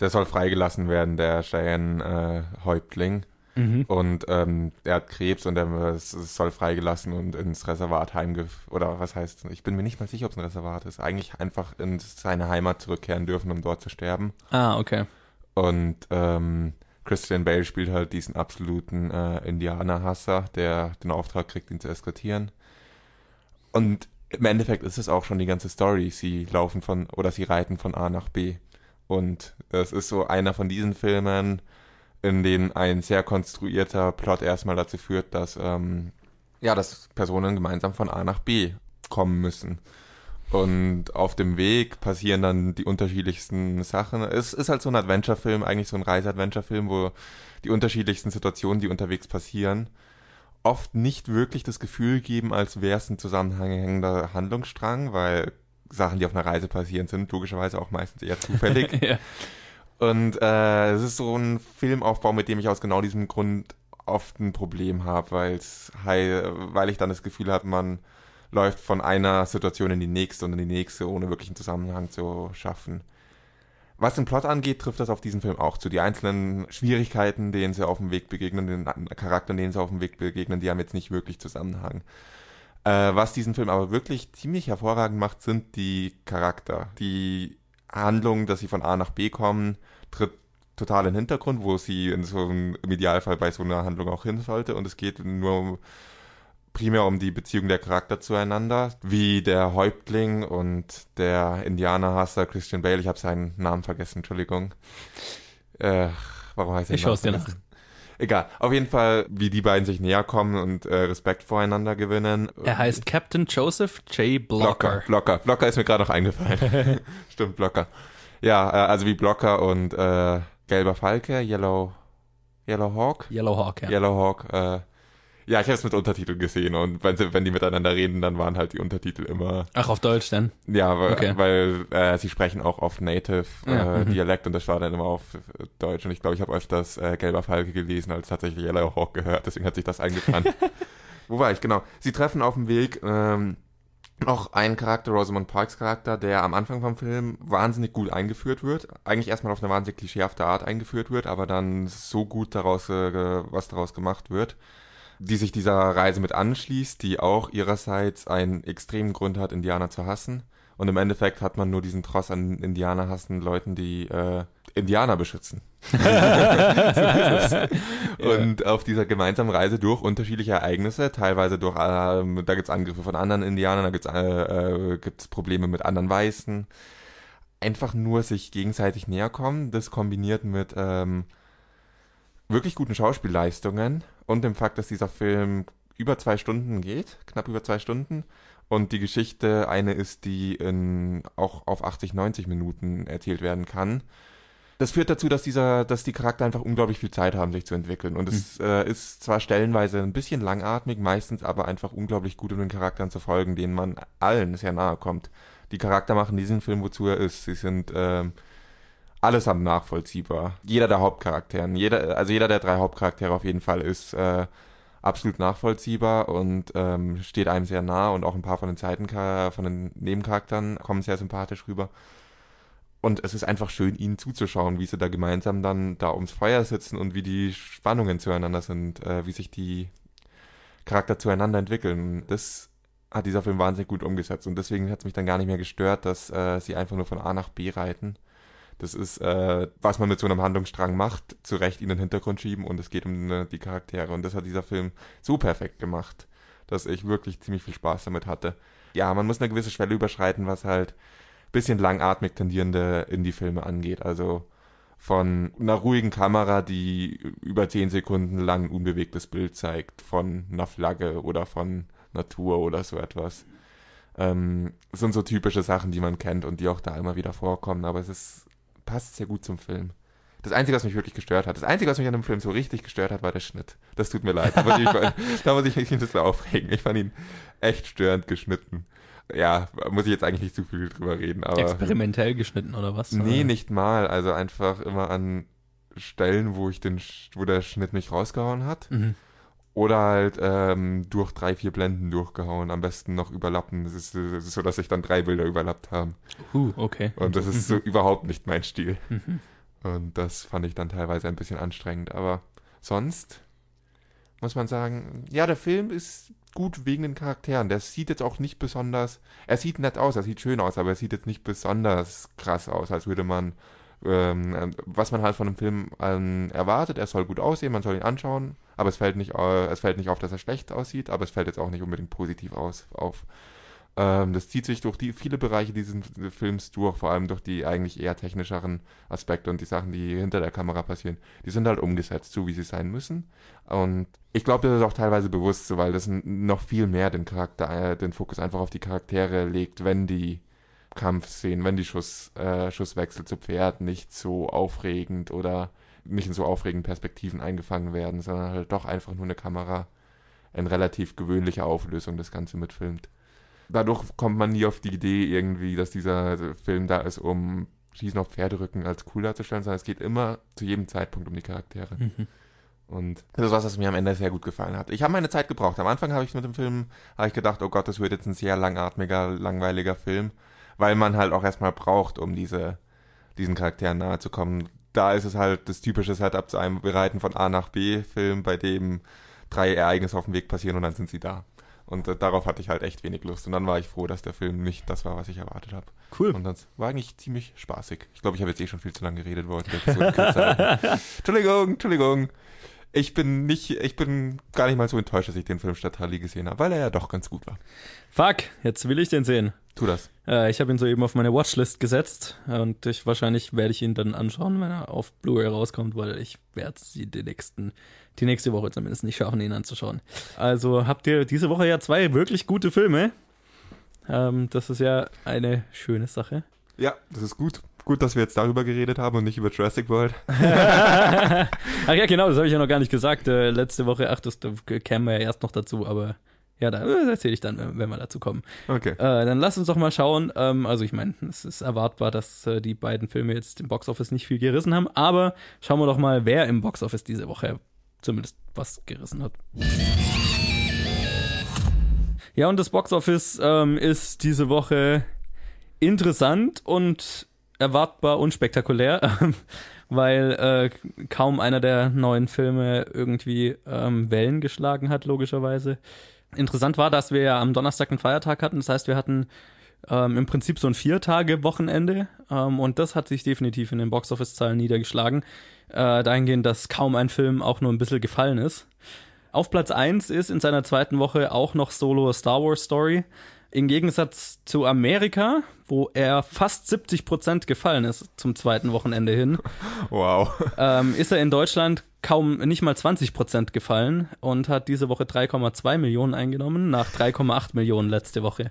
der soll freigelassen werden, der Cheyenne-Häuptling. Äh, mhm. Und ähm, er hat Krebs und er soll freigelassen und ins Reservat heimge... Oder was heißt, ich bin mir nicht mal sicher, ob es ein Reservat ist. Eigentlich einfach in seine Heimat zurückkehren dürfen, um dort zu sterben. Ah, okay. Und ähm, Christian Bale spielt halt diesen absoluten äh, Indianerhasser, der den Auftrag kriegt, ihn zu eskortieren. Und im Endeffekt ist es auch schon die ganze Story. Sie laufen von oder sie reiten von A nach B. Und es ist so einer von diesen Filmen, in denen ein sehr konstruierter Plot erstmal dazu führt, dass ähm, ja, dass Personen gemeinsam von A nach B kommen müssen. Und auf dem Weg passieren dann die unterschiedlichsten Sachen. Es ist halt so ein Adventure-Film, eigentlich so ein Reise-Adventure-Film, wo die unterschiedlichsten Situationen, die unterwegs passieren, oft nicht wirklich das Gefühl geben, als wäre es ein zusammenhängender Handlungsstrang, weil Sachen, die auf einer Reise passieren, sind logischerweise auch meistens eher zufällig. ja. Und äh, es ist so ein Filmaufbau, mit dem ich aus genau diesem Grund oft ein Problem habe, weil ich dann das Gefühl habe, man läuft von einer Situation in die nächste und in die nächste, ohne wirklich einen Zusammenhang zu schaffen. Was den Plot angeht, trifft das auf diesen Film auch zu. Die einzelnen Schwierigkeiten, denen sie auf dem Weg begegnen, den Charakteren, denen sie auf dem Weg begegnen, die haben jetzt nicht wirklich Zusammenhang. Äh, was diesen Film aber wirklich ziemlich hervorragend macht, sind die Charakter. Die Handlung, dass sie von A nach B kommen, tritt total in den Hintergrund, wo sie in so einem, im Idealfall bei so einer Handlung auch hin sollte. Und es geht nur um primär um die Beziehung der Charakter zueinander, wie der Häuptling und der Indianerhasser Christian Bale. Ich habe seinen Namen vergessen, Entschuldigung. Äh, warum heißt er? Ich schaue es dir nach. Egal. Auf jeden Fall, wie die beiden sich näher kommen und äh, Respekt voreinander gewinnen. Er heißt Captain Joseph J. Blocker. Blocker, Blocker, Blocker ist mir gerade noch eingefallen. Stimmt, Blocker. Ja, äh, also wie Blocker und äh, Gelber Falke, Yellow, Yellow Hawk. Yellow Hawk, ja. Yellow Hawk, äh, ja, ich habe es mit Untertiteln gesehen und wenn, sie, wenn die miteinander reden, dann waren halt die Untertitel immer. Ach, auf Deutsch dann? Ja, weil, okay. weil äh, sie sprechen auch auf Native äh, ja, mhm. Dialekt und das war dann immer auf Deutsch. Und ich glaube, ich habe öfters äh, Gelber Falke gelesen als tatsächlich Yellow Hawk gehört, deswegen hat sich das eingetan. Wo war ich? Genau. Sie treffen auf dem Weg ähm, noch einen Charakter, Rosamund Parks Charakter, der am Anfang vom Film wahnsinnig gut eingeführt wird. Eigentlich erstmal auf eine wahnsinnig klischeehafte Art eingeführt wird, aber dann so gut daraus, äh, was daraus gemacht wird die sich dieser Reise mit anschließt, die auch ihrerseits einen extremen Grund hat, Indianer zu hassen. Und im Endeffekt hat man nur diesen Tross an Indianer hassen Leuten, die äh, Indianer beschützen. und auf dieser gemeinsamen Reise durch unterschiedliche Ereignisse, teilweise durch, äh, da gibt's Angriffe von anderen Indianern, da gibt's äh, äh, gibt's Probleme mit anderen Weißen. Einfach nur sich gegenseitig näher kommen, das kombiniert mit ähm, wirklich guten Schauspielleistungen und dem Fakt, dass dieser Film über zwei Stunden geht, knapp über zwei Stunden. Und die Geschichte eine ist, die in, auch auf 80, 90 Minuten erzählt werden kann. Das führt dazu, dass dieser, dass die Charakter einfach unglaublich viel Zeit haben, sich zu entwickeln. Und es mhm. äh, ist zwar stellenweise ein bisschen langatmig, meistens aber einfach unglaublich gut, um den Charakteren zu folgen, denen man allen sehr nahe kommt. die Charakter machen diesen Film, wozu er ist. Sie sind ähm, allesamt nachvollziehbar. Jeder der Hauptcharakteren, jeder, also jeder der drei Hauptcharaktere auf jeden Fall ist äh, absolut nachvollziehbar und ähm, steht einem sehr nah und auch ein paar von den Seiten von den Nebencharakteren kommen sehr sympathisch rüber. Und es ist einfach schön, ihnen zuzuschauen, wie sie da gemeinsam dann da ums Feuer sitzen und wie die Spannungen zueinander sind, äh, wie sich die Charakter zueinander entwickeln. Das hat dieser Film wahnsinnig gut umgesetzt und deswegen hat es mich dann gar nicht mehr gestört, dass äh, sie einfach nur von A nach B reiten. Das ist, äh, was man mit so einem Handlungsstrang macht, zu Recht in den Hintergrund schieben und es geht um äh, die Charaktere. Und das hat dieser Film so perfekt gemacht, dass ich wirklich ziemlich viel Spaß damit hatte. Ja, man muss eine gewisse Schwelle überschreiten, was halt bisschen langatmig tendierende Indie-Filme angeht. Also von einer ruhigen Kamera, die über zehn Sekunden lang ein unbewegtes Bild zeigt, von einer Flagge oder von Natur oder so etwas. Ähm, sind so typische Sachen, die man kennt und die auch da immer wieder vorkommen, aber es ist, passt sehr gut zum Film. Das Einzige, was mich wirklich gestört hat, das Einzige, was mich an dem Film so richtig gestört hat, war der Schnitt. Das tut mir leid. Da muss ich, da muss ich mich ein bisschen aufregen. Ich fand ihn echt störend geschnitten ja, muss ich jetzt eigentlich nicht zu viel drüber reden. Aber Experimentell geschnitten oder was? Nee, oder? nicht mal. Also einfach immer an Stellen, wo ich den, wo der Schnitt mich rausgehauen hat. Mhm. Oder halt ähm, durch drei, vier Blenden durchgehauen. Am besten noch überlappen. Das ist, das ist so, dass sich dann drei Bilder überlappt haben. Uh, okay. Und das ist so überhaupt nicht mein Stil. Mhm. Und das fand ich dann teilweise ein bisschen anstrengend. Aber sonst muss man sagen, ja, der Film ist gut wegen den Charakteren. Der sieht jetzt auch nicht besonders, er sieht nett aus, er sieht schön aus, aber er sieht jetzt nicht besonders krass aus, als würde man, ähm, was man halt von einem Film ähm, erwartet. Er soll gut aussehen, man soll ihn anschauen, aber es fällt nicht, äh, es fällt nicht auf, dass er schlecht aussieht, aber es fällt jetzt auch nicht unbedingt positiv aus, auf. Ähm, das zieht sich durch die viele Bereiche dieses Films durch, vor allem durch die eigentlich eher technischeren Aspekte und die Sachen, die hinter der Kamera passieren. Die sind halt umgesetzt, so wie sie sein müssen. Und ich glaube, das ist auch teilweise bewusst so, weil das noch viel mehr den Charakter, äh, den Fokus einfach auf die Charaktere legt, wenn die Kampfszenen, wenn die Schuss, äh, Schusswechsel zu Pferd nicht so aufregend oder nicht in so aufregenden Perspektiven eingefangen werden, sondern halt doch einfach nur eine Kamera in relativ gewöhnlicher Auflösung das Ganze mitfilmt dadurch kommt man nie auf die Idee irgendwie, dass dieser Film da ist, um Schießen auf Pferderücken als cool darzustellen, sondern es geht immer zu jedem Zeitpunkt um die Charaktere. Mhm. Und das ist was, was mir am Ende sehr gut gefallen hat. Ich habe meine Zeit gebraucht. Am Anfang habe ich mit dem Film, habe ich gedacht, oh Gott, das wird jetzt ein sehr langatmiger, langweiliger Film, weil man halt auch erstmal braucht, um diese, diesen Charakteren nahe zu kommen. Da ist es halt das typische Setup zu einem Bereiten von A nach B Film, bei dem drei Ereignisse auf dem Weg passieren und dann sind sie da. Und äh, darauf hatte ich halt echt wenig Lust. Und dann war ich froh, dass der Film nicht das war, was ich erwartet habe. Cool. Und das war eigentlich ziemlich spaßig. Ich glaube, ich habe jetzt eh schon viel zu lange geredet, wollte Entschuldigung, Entschuldigung. Ich bin nicht, ich bin gar nicht mal so enttäuscht, dass ich den Film statt Harley gesehen habe, weil er ja doch ganz gut war. Fuck, jetzt will ich den sehen. Tu das. Äh, ich habe ihn soeben auf meine Watchlist gesetzt und ich, wahrscheinlich werde ich ihn dann anschauen, wenn er auf Blu-ray rauskommt, weil ich werde sie die nächsten, die nächste Woche zumindest nicht schaffen, ihn anzuschauen. Also habt ihr diese Woche ja zwei wirklich gute Filme. Ähm, das ist ja eine schöne Sache. Ja, das ist gut. Gut, dass wir jetzt darüber geredet haben und nicht über Jurassic World. ach ja, genau, das habe ich ja noch gar nicht gesagt. Äh, letzte Woche, ach, das, da kämen wir ja erst noch dazu, aber ja, da äh, erzähle ich dann, wenn, wir dazu kommen. Okay. Äh, dann lass uns doch mal schauen. Ähm, also ich meine, es ist erwartbar, dass äh, die beiden Filme jetzt im Boxoffice nicht viel gerissen haben, aber schauen wir doch mal, wer im Boxoffice diese Woche zumindest was gerissen hat. Ja, und das Boxoffice ähm, ist diese Woche interessant und erwartbar unspektakulär, weil äh, kaum einer der neuen Filme irgendwie ähm, Wellen geschlagen hat, logischerweise. Interessant war, dass wir ja am Donnerstag einen Feiertag hatten. Das heißt, wir hatten ähm, im Prinzip so ein Vier-Tage-Wochenende. Ähm, und das hat sich definitiv in den Boxoffice-Zahlen niedergeschlagen. Äh, dahingehend, dass kaum ein Film auch nur ein bisschen gefallen ist. Auf Platz 1 ist in seiner zweiten Woche auch noch Solo Star Wars Story. Im Gegensatz zu Amerika, wo er fast 70 Prozent gefallen ist zum zweiten Wochenende hin. Wow. Ähm, ist er in Deutschland kaum nicht mal 20 Prozent gefallen und hat diese Woche 3,2 Millionen eingenommen nach 3,8 Millionen letzte Woche.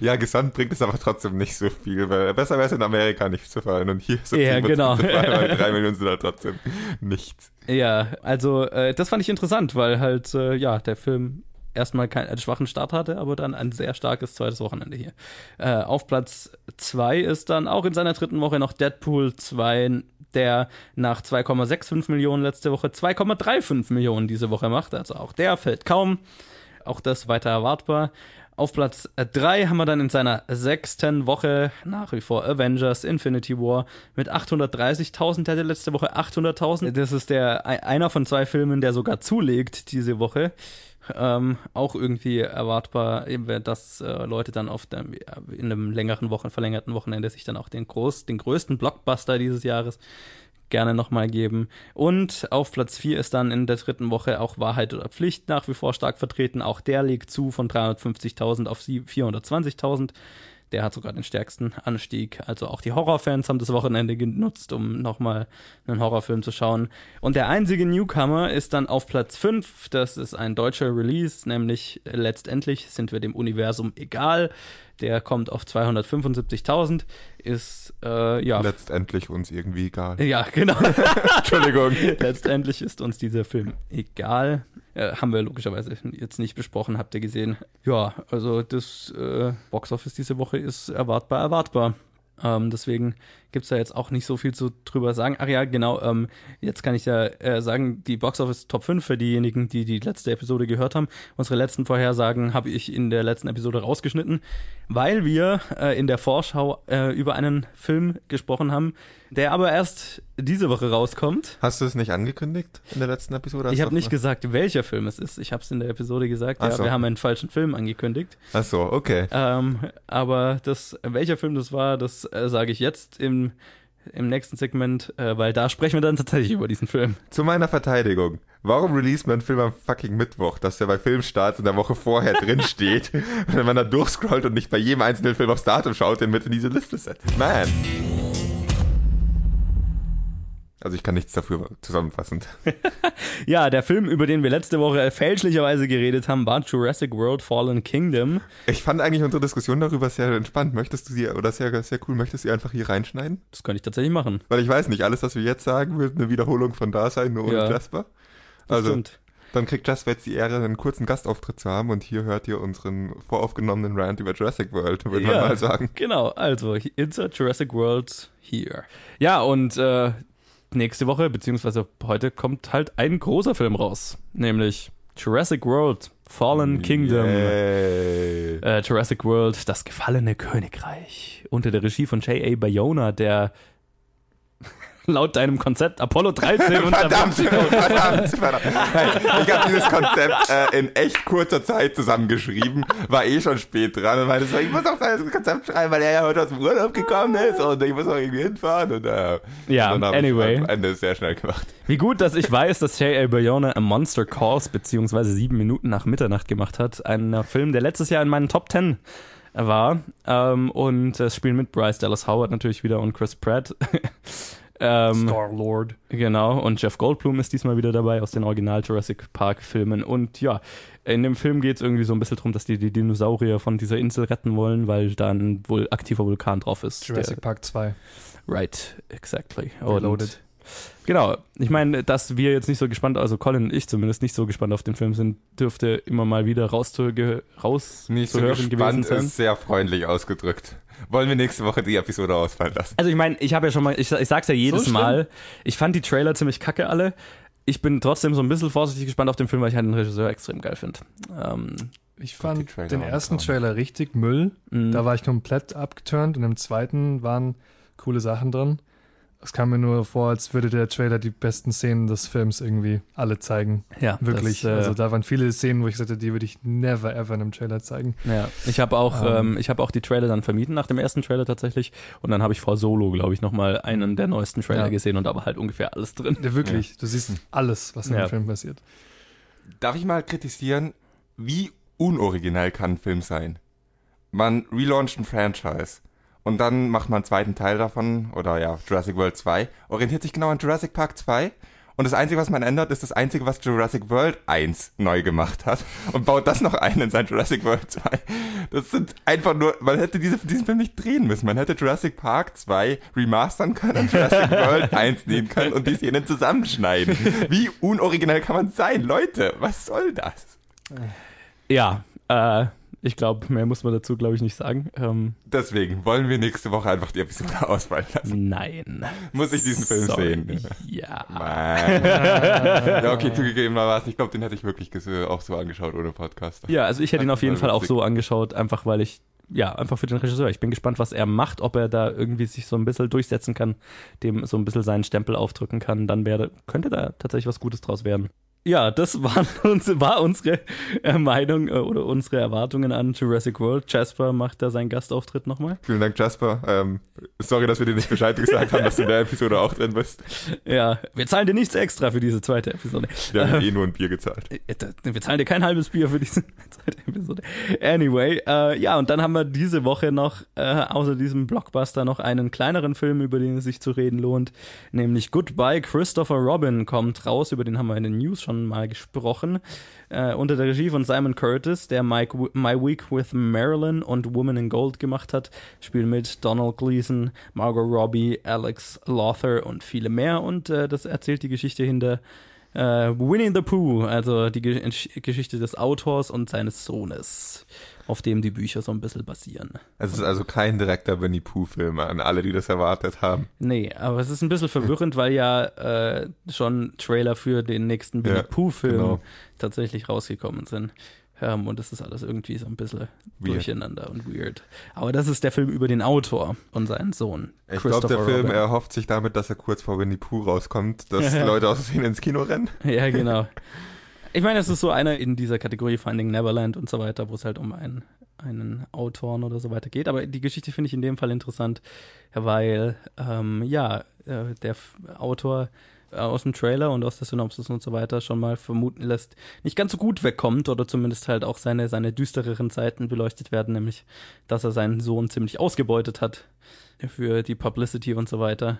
Ja, gesamt bringt es aber trotzdem nicht so viel, weil besser wäre es in Amerika nicht zu fallen und hier es ja, genau. zu fallen, weil 3 Millionen sind halt trotzdem nichts. Ja, also äh, das fand ich interessant, weil halt, äh, ja, der Film erstmal keinen schwachen Start hatte, aber dann ein sehr starkes zweites Wochenende hier. Äh, auf Platz 2 ist dann auch in seiner dritten Woche noch Deadpool 2, der nach 2,65 Millionen letzte Woche 2,35 Millionen diese Woche macht. Also auch der fällt kaum. Auch das weiter erwartbar. Auf Platz 3 haben wir dann in seiner sechsten Woche nach wie vor Avengers Infinity War mit 830.000. Der hatte letzte Woche 800.000. Das ist der einer von zwei Filmen, der sogar zulegt diese Woche. Ähm, auch irgendwie erwartbar, dass äh, Leute dann auf dem, in einem längeren Wochen, verlängerten Wochenende sich dann auch den, groß, den größten Blockbuster dieses Jahres gerne nochmal geben. Und auf Platz 4 ist dann in der dritten Woche auch Wahrheit oder Pflicht nach wie vor stark vertreten. Auch der liegt zu von 350.000 auf 420.000. Der hat sogar den stärksten Anstieg. Also auch die Horrorfans haben das Wochenende genutzt, um nochmal einen Horrorfilm zu schauen. Und der einzige Newcomer ist dann auf Platz 5. Das ist ein deutscher Release, nämlich letztendlich sind wir dem Universum egal. Der kommt auf 275.000, ist äh, ja letztendlich uns irgendwie egal. Ja, genau. Entschuldigung. letztendlich ist uns dieser Film egal. Äh, haben wir logischerweise jetzt nicht besprochen, habt ihr gesehen. Ja, also das äh, Boxoffice diese Woche ist erwartbar, erwartbar. Ähm, deswegen gibt es da jetzt auch nicht so viel zu drüber sagen. Ach ja, genau, ähm, jetzt kann ich ja äh, sagen, die Box Office Top 5 für diejenigen, die die letzte Episode gehört haben. Unsere letzten Vorhersagen habe ich in der letzten Episode rausgeschnitten, weil wir äh, in der Vorschau äh, über einen Film gesprochen haben, der aber erst diese Woche rauskommt. Hast du es nicht angekündigt in der letzten Episode? ich habe nicht gesagt, welcher Film es ist. Ich habe es in der Episode gesagt. Ja, so. wir haben einen falschen Film angekündigt. Ach so, okay. Ähm, aber das, welcher Film das war, das äh, sage ich jetzt im im, nächsten Segment, äh, weil da sprechen wir dann tatsächlich über diesen Film. Zu meiner Verteidigung. Warum release man einen Film am fucking Mittwoch, dass der bei Filmstart in der Woche vorher drin steht, wenn man da durchscrollt und nicht bei jedem einzelnen Film aufs Datum schaut, den mit in diese Liste setzt? Man. Also ich kann nichts dafür zusammenfassend. ja, der Film, über den wir letzte Woche fälschlicherweise geredet haben, war Jurassic World Fallen Kingdom. Ich fand eigentlich unsere Diskussion darüber sehr entspannt. Möchtest du sie, oder sehr, sehr cool, möchtest du sie einfach hier reinschneiden? Das könnte ich tatsächlich machen. Weil ich weiß nicht, alles, was wir jetzt sagen, wird eine Wiederholung von da sein, nur ohne ja, Jasper. Also, stimmt. dann kriegt Jasper jetzt die Ehre, einen kurzen Gastauftritt zu haben und hier hört ihr unseren voraufgenommenen Rant über Jurassic World, würde ja, man mal sagen. Genau, also Insert Jurassic World here. Ja, und äh, nächste Woche, beziehungsweise heute, kommt halt ein großer Film raus, nämlich Jurassic World Fallen Kingdom. Äh, Jurassic World, das gefallene Königreich. Unter der Regie von J.A. Bayona, der laut deinem Konzept Apollo 13 und verdammt, verdammt, verdammt. Ich habe dieses Konzept äh, in echt kurzer Zeit zusammengeschrieben, war eh schon spät dran und meinte so, ich muss auch das Konzept schreiben, weil er ja heute aus dem Urlaub gekommen ist und ich muss auch irgendwie hinfahren und äh, ja, dann anyway. am Ende sehr schnell gemacht. Wie gut, dass ich weiß, dass J.A. Bayona A Monster Calls beziehungsweise sieben Minuten nach Mitternacht gemacht hat. Ein Film, der letztes Jahr in meinen Top 10 war. Ähm, und es spielen mit Bryce Dallas Howard natürlich wieder und Chris Pratt. Ähm, Star-Lord. Genau, und Jeff Goldblum ist diesmal wieder dabei aus den Original Jurassic Park-Filmen. Und ja, in dem Film geht es irgendwie so ein bisschen darum, dass die die Dinosaurier von dieser Insel retten wollen, weil da ein wohl aktiver Vulkan drauf ist. Jurassic Park 2. Right, exactly. Reloaded. Genau, ich meine, dass wir jetzt nicht so gespannt, also Colin und ich zumindest nicht so gespannt auf den Film sind, dürfte immer mal wieder rauszuhören raus nicht so gespannt ist sehr freundlich ausgedrückt wollen wir nächste Woche die Episode ausfallen lassen. Also ich meine, ich habe ja schon mal, ich, ich sag's ja jedes so Mal, ich fand die Trailer ziemlich kacke alle. Ich bin trotzdem so ein bisschen vorsichtig gespannt auf den Film, weil ich halt den Regisseur extrem geil finde. Ähm, ich fand den ersten Trailer richtig Müll. Mhm. Da war ich komplett abgeturnt und im zweiten waren coole Sachen drin. Es kam mir nur vor, als würde der Trailer die besten Szenen des Films irgendwie alle zeigen. Ja. Wirklich. Das, äh, also da waren viele Szenen, wo ich sagte, die würde ich never ever in einem Trailer zeigen. Ja. Ich habe auch, ähm, ähm, ich habe auch die Trailer dann vermieden nach dem ersten Trailer tatsächlich. Und dann habe ich vor Solo, glaube ich, nochmal einen der neuesten Trailer ja. gesehen und da war halt ungefähr alles drin. Ja, wirklich. Ja. Du siehst alles, was in ja. dem Film passiert. Darf ich mal kritisieren, wie unoriginell kann ein Film sein? Man relauncht ein Franchise und dann macht man einen zweiten Teil davon, oder ja, Jurassic World 2, orientiert sich genau an Jurassic Park 2. Und das Einzige, was man ändert, ist das Einzige, was Jurassic World 1 neu gemacht hat. Und baut das noch ein in sein Jurassic World 2. Das sind einfach nur, man hätte diese, diesen Film nicht drehen müssen. Man hätte Jurassic Park 2 remastern können, Jurassic World 1 nehmen können und die Szenen zusammenschneiden. Wie unoriginell kann man sein? Leute, was soll das? Ja, äh, ich glaube, mehr muss man dazu, glaube ich, nicht sagen. Ähm, Deswegen wollen wir nächste Woche einfach die Episode ausfallen lassen. Nein. Muss ich diesen Film Sorry. sehen? Ja. ja, okay, zugegeben war es. Ich glaube, den hätte ich wirklich auch so angeschaut ohne Podcast. Ja, also ich hätte ihn auf jeden Fall auch so angeschaut, einfach weil ich, ja, einfach für den Regisseur. Ich bin gespannt, was er macht, ob er da irgendwie sich so ein bisschen durchsetzen kann, dem so ein bisschen seinen Stempel aufdrücken kann. Dann wäre, könnte da tatsächlich was Gutes draus werden. Ja, das waren uns, war unsere äh, Meinung äh, oder unsere Erwartungen an Jurassic World. Jasper macht da seinen Gastauftritt nochmal. Vielen Dank, Jasper. Ähm, sorry, dass wir dir nicht Bescheid gesagt haben, dass du in der Episode auch drin bist. Ja, wir zahlen dir nichts extra für diese zweite Episode. Wir haben eh nur ein Bier gezahlt. Äh, Wir zahlen dir kein halbes Bier für diese zweite Episode. Anyway, äh, ja, und dann haben wir diese Woche noch, äh, außer diesem Blockbuster, noch einen kleineren Film, über den es sich zu reden lohnt, nämlich Goodbye Christopher Robin kommt raus, über den haben wir in den News schon mal gesprochen, äh, unter der Regie von Simon Curtis, der Mike, My Week with Marilyn und Woman in Gold gemacht hat, spielen mit Donald Gleason, Margot Robbie, Alex Lothar und viele mehr. Und äh, das erzählt die Geschichte hinter äh, Winnie the Pooh, also die Ge Geschichte des Autors und seines Sohnes, auf dem die Bücher so ein bisschen basieren. Es ist also kein direkter Winnie Pooh-Film an alle, die das erwartet haben. Nee, aber es ist ein bisschen verwirrend, weil ja äh, schon Trailer für den nächsten Winnie Ja, Pooh-Film genau. tatsächlich rausgekommen sind. Ähm, und das ist alles irgendwie so ein bisschen Weird. durcheinander und weird. Aber das ist der Film über den Autor und seinen Sohn. Ich glaube, der Film Robin. erhofft sich damit, dass er kurz vor Winnie Pooh rauskommt, dass Leute aus Versehen ins Kino rennen. Ja, genau. Ich meine, es ist so einer in dieser Kategorie Finding Neverland und so weiter, wo es halt um einen, einen Autoren oder so weiter geht. Aber die Geschichte finde ich in dem Fall interessant, weil, ähm, ja, äh, der F Autor äh, aus dem Trailer und aus der Synopsis und so weiter schon mal vermuten lässt, nicht ganz so gut wegkommt oder zumindest halt auch seine, seine düstereren Seiten beleuchtet werden, nämlich, dass er seinen Sohn ziemlich ausgebeutet hat für die Publicity und so weiter.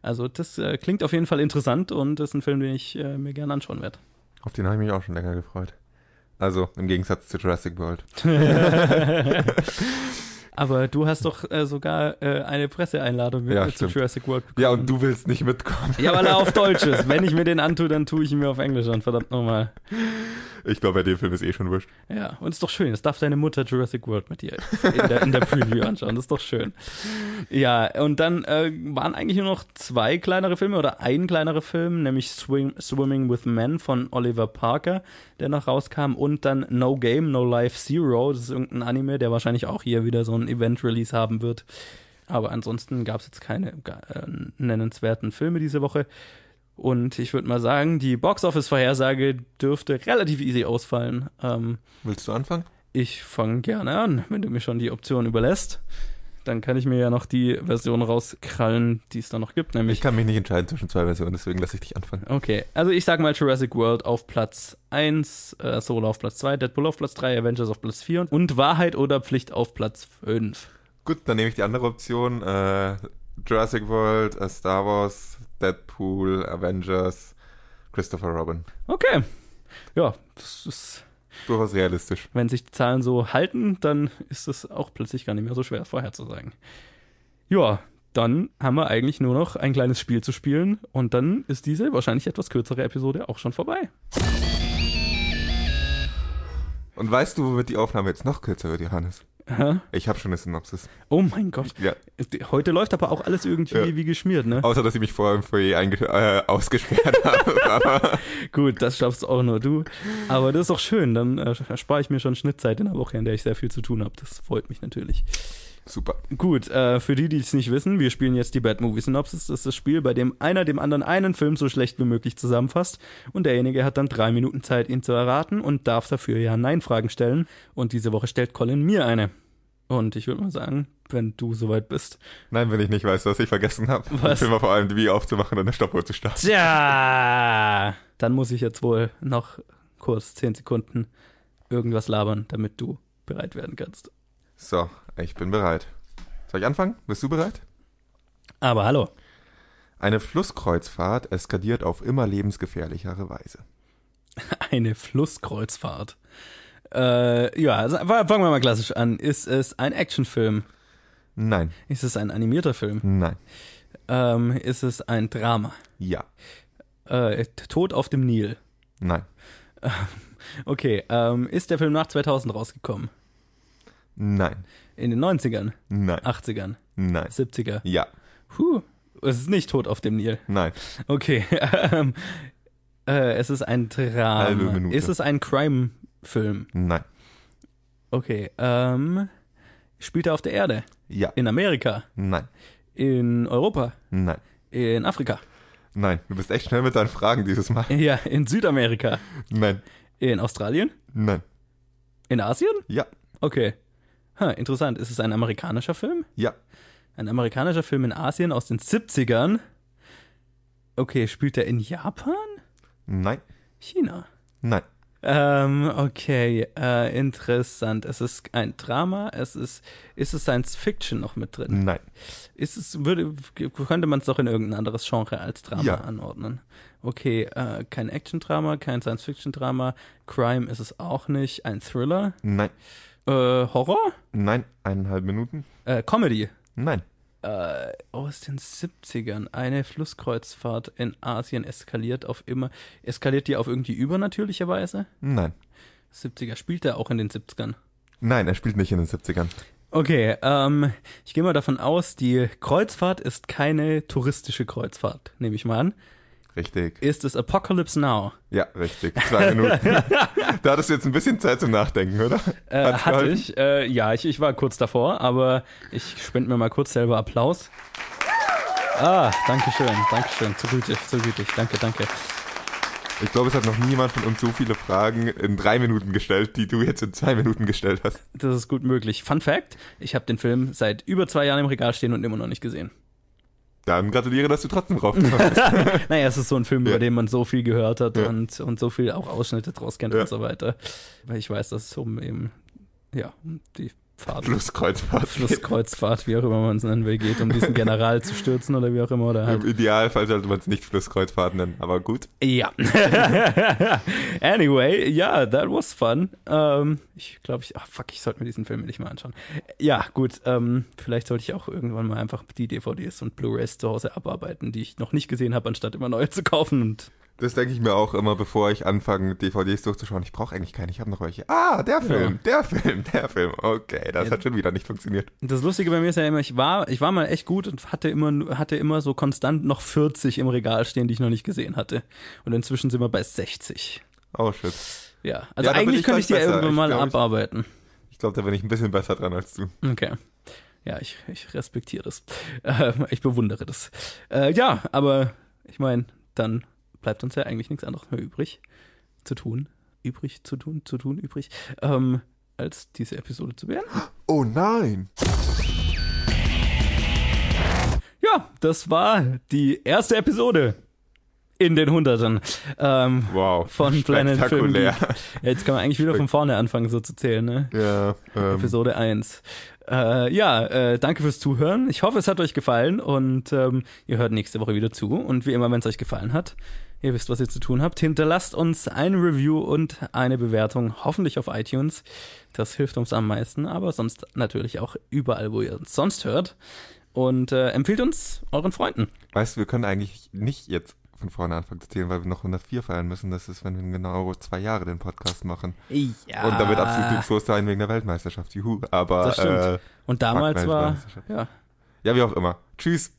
Also das äh, klingt auf jeden Fall interessant und ist ein Film, den ich äh, mir gerne anschauen werde. Auf den habe ich mich auch schon länger gefreut. Also im Gegensatz zu Jurassic World. Aber du hast doch äh, sogar äh, eine Presseeinladung Ja, äh, zu stimmt. Jurassic World bekommen. Ja, und du willst nicht mitkommen. Ja, weil er auf Deutsch ist. Wenn ich mir den antue, dann tue ich ihn mir auf Englisch an, verdammt nochmal. Ich glaube, bei dem Film ist eh schon wurscht. Ja, und ist doch schön. Es darf deine Mutter Jurassic World mit dir in der, in der Preview anschauen. Das ist doch schön. Ja, und dann äh, waren eigentlich nur noch zwei kleinere Filme oder ein kleinerer Film, nämlich Swim, Swimming with Men von Oliver Parker, der noch rauskam, und dann No Game, No Life Zero. Das ist irgendein Anime, der wahrscheinlich auch hier wieder so ein Event-Release haben wird. Aber ansonsten gab es jetzt keine äh, nennenswerten Filme diese Woche. Und ich würde mal sagen, die Box-Office-Vorhersage dürfte relativ easy ausfallen. Ähm, Willst du anfangen? ich fange gerne an, wenn du mir schon die Option überlässt. Dann kann ich mir ja noch die Version rauskrallen, die es da noch gibt, Ich nämlich. kann mich nicht entscheiden zwischen zwei Versionen, deswegen lasse ich dich anfangen. Okay, also ich sag mal Jurassic World auf Platz 1, äh, Solo auf Platz 2, Deadpool auf Platz 3, Avengers auf Platz 4 und Wahrheit oder Pflicht auf Platz 5. Gut, dann nehme ich die andere Option. Äh, Jurassic World, äh, Star Wars, Deadpool, Avengers, Christopher Robin. Okay. Ja, das ist, Durchaus realistisch. wenn sich die Zahlen so halten, dann ist es auch plötzlich gar nicht mehr so schwer vorherzusagen. Ja, dann haben wir eigentlich nur noch ein kleines Spiel zu spielen und dann ist diese wahrscheinlich etwas kürzere Episode auch schon vorbei. Und weißt du, womit die Aufnahme jetzt noch kürzer wird, Johannes? Hä? Ich habe schon eine Synopsis. Oh mein Gott. Ja. Heute läuft aber auch alles irgendwie Ja. wie geschmiert, ne? Außer, dass ich mich vorher im Foyer äh, ausgesperrt habe. Gut, das schaffst auch nur du. Aber das ist doch schön. Dann äh, spare ich mir schon Schnittzeit in der Woche, in der ich sehr viel zu tun habe. Das freut mich natürlich. Super. Gut, äh, für die, die es nicht wissen, wir spielen jetzt die Bad Movie Synopsis. Das ist das Spiel, bei dem einer dem anderen einen Film so schlecht wie möglich zusammenfasst. Und derjenige hat dann drei Minuten Zeit, ihn zu erraten und darf dafür Ja-Nein-Fragen stellen. Und diese Woche stellt Colin mir eine. Und ich würde mal sagen, wenn du soweit bist. Nein, wenn ich nicht weiß, was ich vergessen habe. Was? Den Film vor allem wie aufzumachen und eine Stoppuhr zu starten. Tja, dann muss ich jetzt wohl noch kurz zehn Sekunden irgendwas labern, damit du bereit werden kannst. So, ich bin bereit. Soll ich anfangen? Bist du bereit? Aber hallo. Eine Flusskreuzfahrt eskaliert auf immer lebensgefährlichere Weise. Eine Flusskreuzfahrt. Äh, ja, also fangen wir mal klassisch an. Ist es ein Actionfilm? Nein, Ist es ein animierter Film? nein, Ähm, ist es ein Drama? ja, Äh, Tod auf dem Nil? nein, Okay, ähm, ist der Film nach 2000 rausgekommen? Nein. In den 90ern? Nein. 80ern? Nein. 70er? Ja. Puh, es ist nicht tot auf dem Nil. Nein. Okay, ähm, äh, es ist ein Halbe Drama. Minute. Ist es ein Crime-Film? Nein. Okay, ähm, spielt er auf der Erde? Ja. In Amerika? Nein. In Europa? Nein. In Afrika? Nein. Du bist echt schnell mit deinen Fragen dieses Mal. Ja, in Südamerika? Nein. In Australien? Nein. In Asien? Ja. Okay. Ha, interessant. Ist es ein amerikanischer Film? Ja. Ein amerikanischer Film in Asien aus den 70ern? Okay, spielt er in Japan? Nein. China? Nein. Ähm, okay, äh, interessant. Es ist ein Drama, es ist, ist es Science Fiction noch mit drin? Nein. Ist es, würde, könnte man es doch in irgendein anderes Genre als Drama Ja. anordnen? Okay, äh, kein Action-Drama, kein Science-Fiction-Drama, Crime ist es auch nicht, ein Thriller, Nein. Äh, Horror, Nein. Eineinhalb Minuten. äh, Comedy, Nein. äh, aus den 70ern, eine Flusskreuzfahrt in Asien eskaliert auf immer, eskaliert die auf irgendwie übernatürliche Weise? Nein. 70er, spielt er auch in den 70ern? Nein, er spielt nicht in den 70ern. Okay, ähm, ich gehe mal davon aus, die Kreuzfahrt ist keine touristische Kreuzfahrt, nehme ich mal an. Richtig. Ist es Apocalypse Now? Ja, richtig. Zwei Minuten. da hattest du jetzt ein bisschen Zeit zum Nachdenken, oder? Äh, hatte geholfen? ich. Äh, ja, ich, ich war kurz davor, aber ich spende mir mal kurz selber Applaus. Ah, danke schön, danke schön. Zu gütig, zu gütig. Danke, danke. Ich glaube, es hat noch niemand von uns so viele Fragen in drei Minuten gestellt, die du jetzt in zwei Minuten gestellt hast. Das ist gut möglich. Fun Fact: Ich habe den Film seit über zwei Jahren im Regal stehen und immer noch nicht gesehen. Dann gratuliere, dass du trotzdem drauf kommst. Naja, es ist so ein Film, Ja. über den man so viel gehört hat Ja. und, und so viel auch Ausschnitte draus kennt Ja. und so weiter. Weil ich weiß, dass es um eben, ja, um die Fahrt, Flusskreuzfahrt. Flusskreuzfahrt, wie auch immer man es nennen will, geht, um diesen General zu stürzen oder wie auch immer. Oder halt. Im Idealfall sollte man es nicht Flusskreuzfahrt nennen, aber gut. Ja. anyway, ja, that was fun. Ähm, ich glaube, ich, ach fuck, ich sollte mir diesen Film nicht mal anschauen. Ja, gut, ähm, vielleicht sollte ich auch irgendwann mal einfach die DVDs und Blu-rays zu Hause abarbeiten, die ich noch nicht gesehen habe, anstatt immer neue zu kaufen. Und Das denke ich mir auch immer, bevor ich anfange, DVDs durchzuschauen. Ich brauche eigentlich keine, ich habe noch welche. Ah, der Film, der Film, der Film. Okay, das Ja. hat schon wieder nicht funktioniert. das Lustige bei mir ist ja immer, ich war, ich war mal echt gut und hatte immer, hatte immer so konstant noch 40 im Regal stehen, die ich noch nicht gesehen hatte. Und inzwischen sind wir bei 60. Oh shit. Ja, also Ja, eigentlich ich könnte ich die besser. irgendwann Ich mal glaub, ich- abarbeiten. Ich glaube, da bin ich ein bisschen besser dran als du. Okay. Ja, ich, ich respektiere das. Ähm, ich bewundere das. Äh, ja, aber ich meine, dann bleibt uns ja eigentlich nichts anderes mehr übrig zu tun. Übrig zu tun, zu tun, übrig, ähm, als diese Episode zu beenden. Oh nein! Ja, das war die erste Episode in den Hunderten ähm, Wow. von Planet Film. Ja, Jetzt kann man eigentlich wieder von vorne anfangen, so zu zählen, ne? Ja, ähm, Episode 1. Äh, ja, äh, danke fürs Zuhören. Ich hoffe, es hat euch gefallen und ähm, ihr hört nächste Woche wieder zu. Und wie immer, wenn es euch gefallen hat, ihr wisst, was ihr zu tun habt, hinterlasst uns ein Review und eine Bewertung, hoffentlich auf iTunes. Das hilft uns am meisten, aber sonst natürlich auch überall, wo ihr uns sonst hört. Und äh, empfiehlt uns euren Freunden. weißt du, wir können eigentlich nicht jetzt von vorne anfangen zu zählen, weil wir noch 104 feiern müssen. Das ist, wenn wir genau zwei Jahre den Podcast machen. Ja. Und damit absolut glücklos sein wegen der Weltmeisterschaft. Juhu. Aber, Das stimmt. äh, Und damals war, ja, ja, wie auch immer. Tschüss.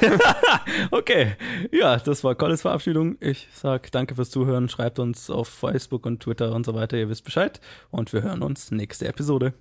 Okay, ja, das war Collis Verabschiedung. Ich sag danke fürs Zuhören. Schreibt uns auf Facebook und Twitter und so weiter. Ihr wisst Bescheid. Und wir hören uns nächste Episode.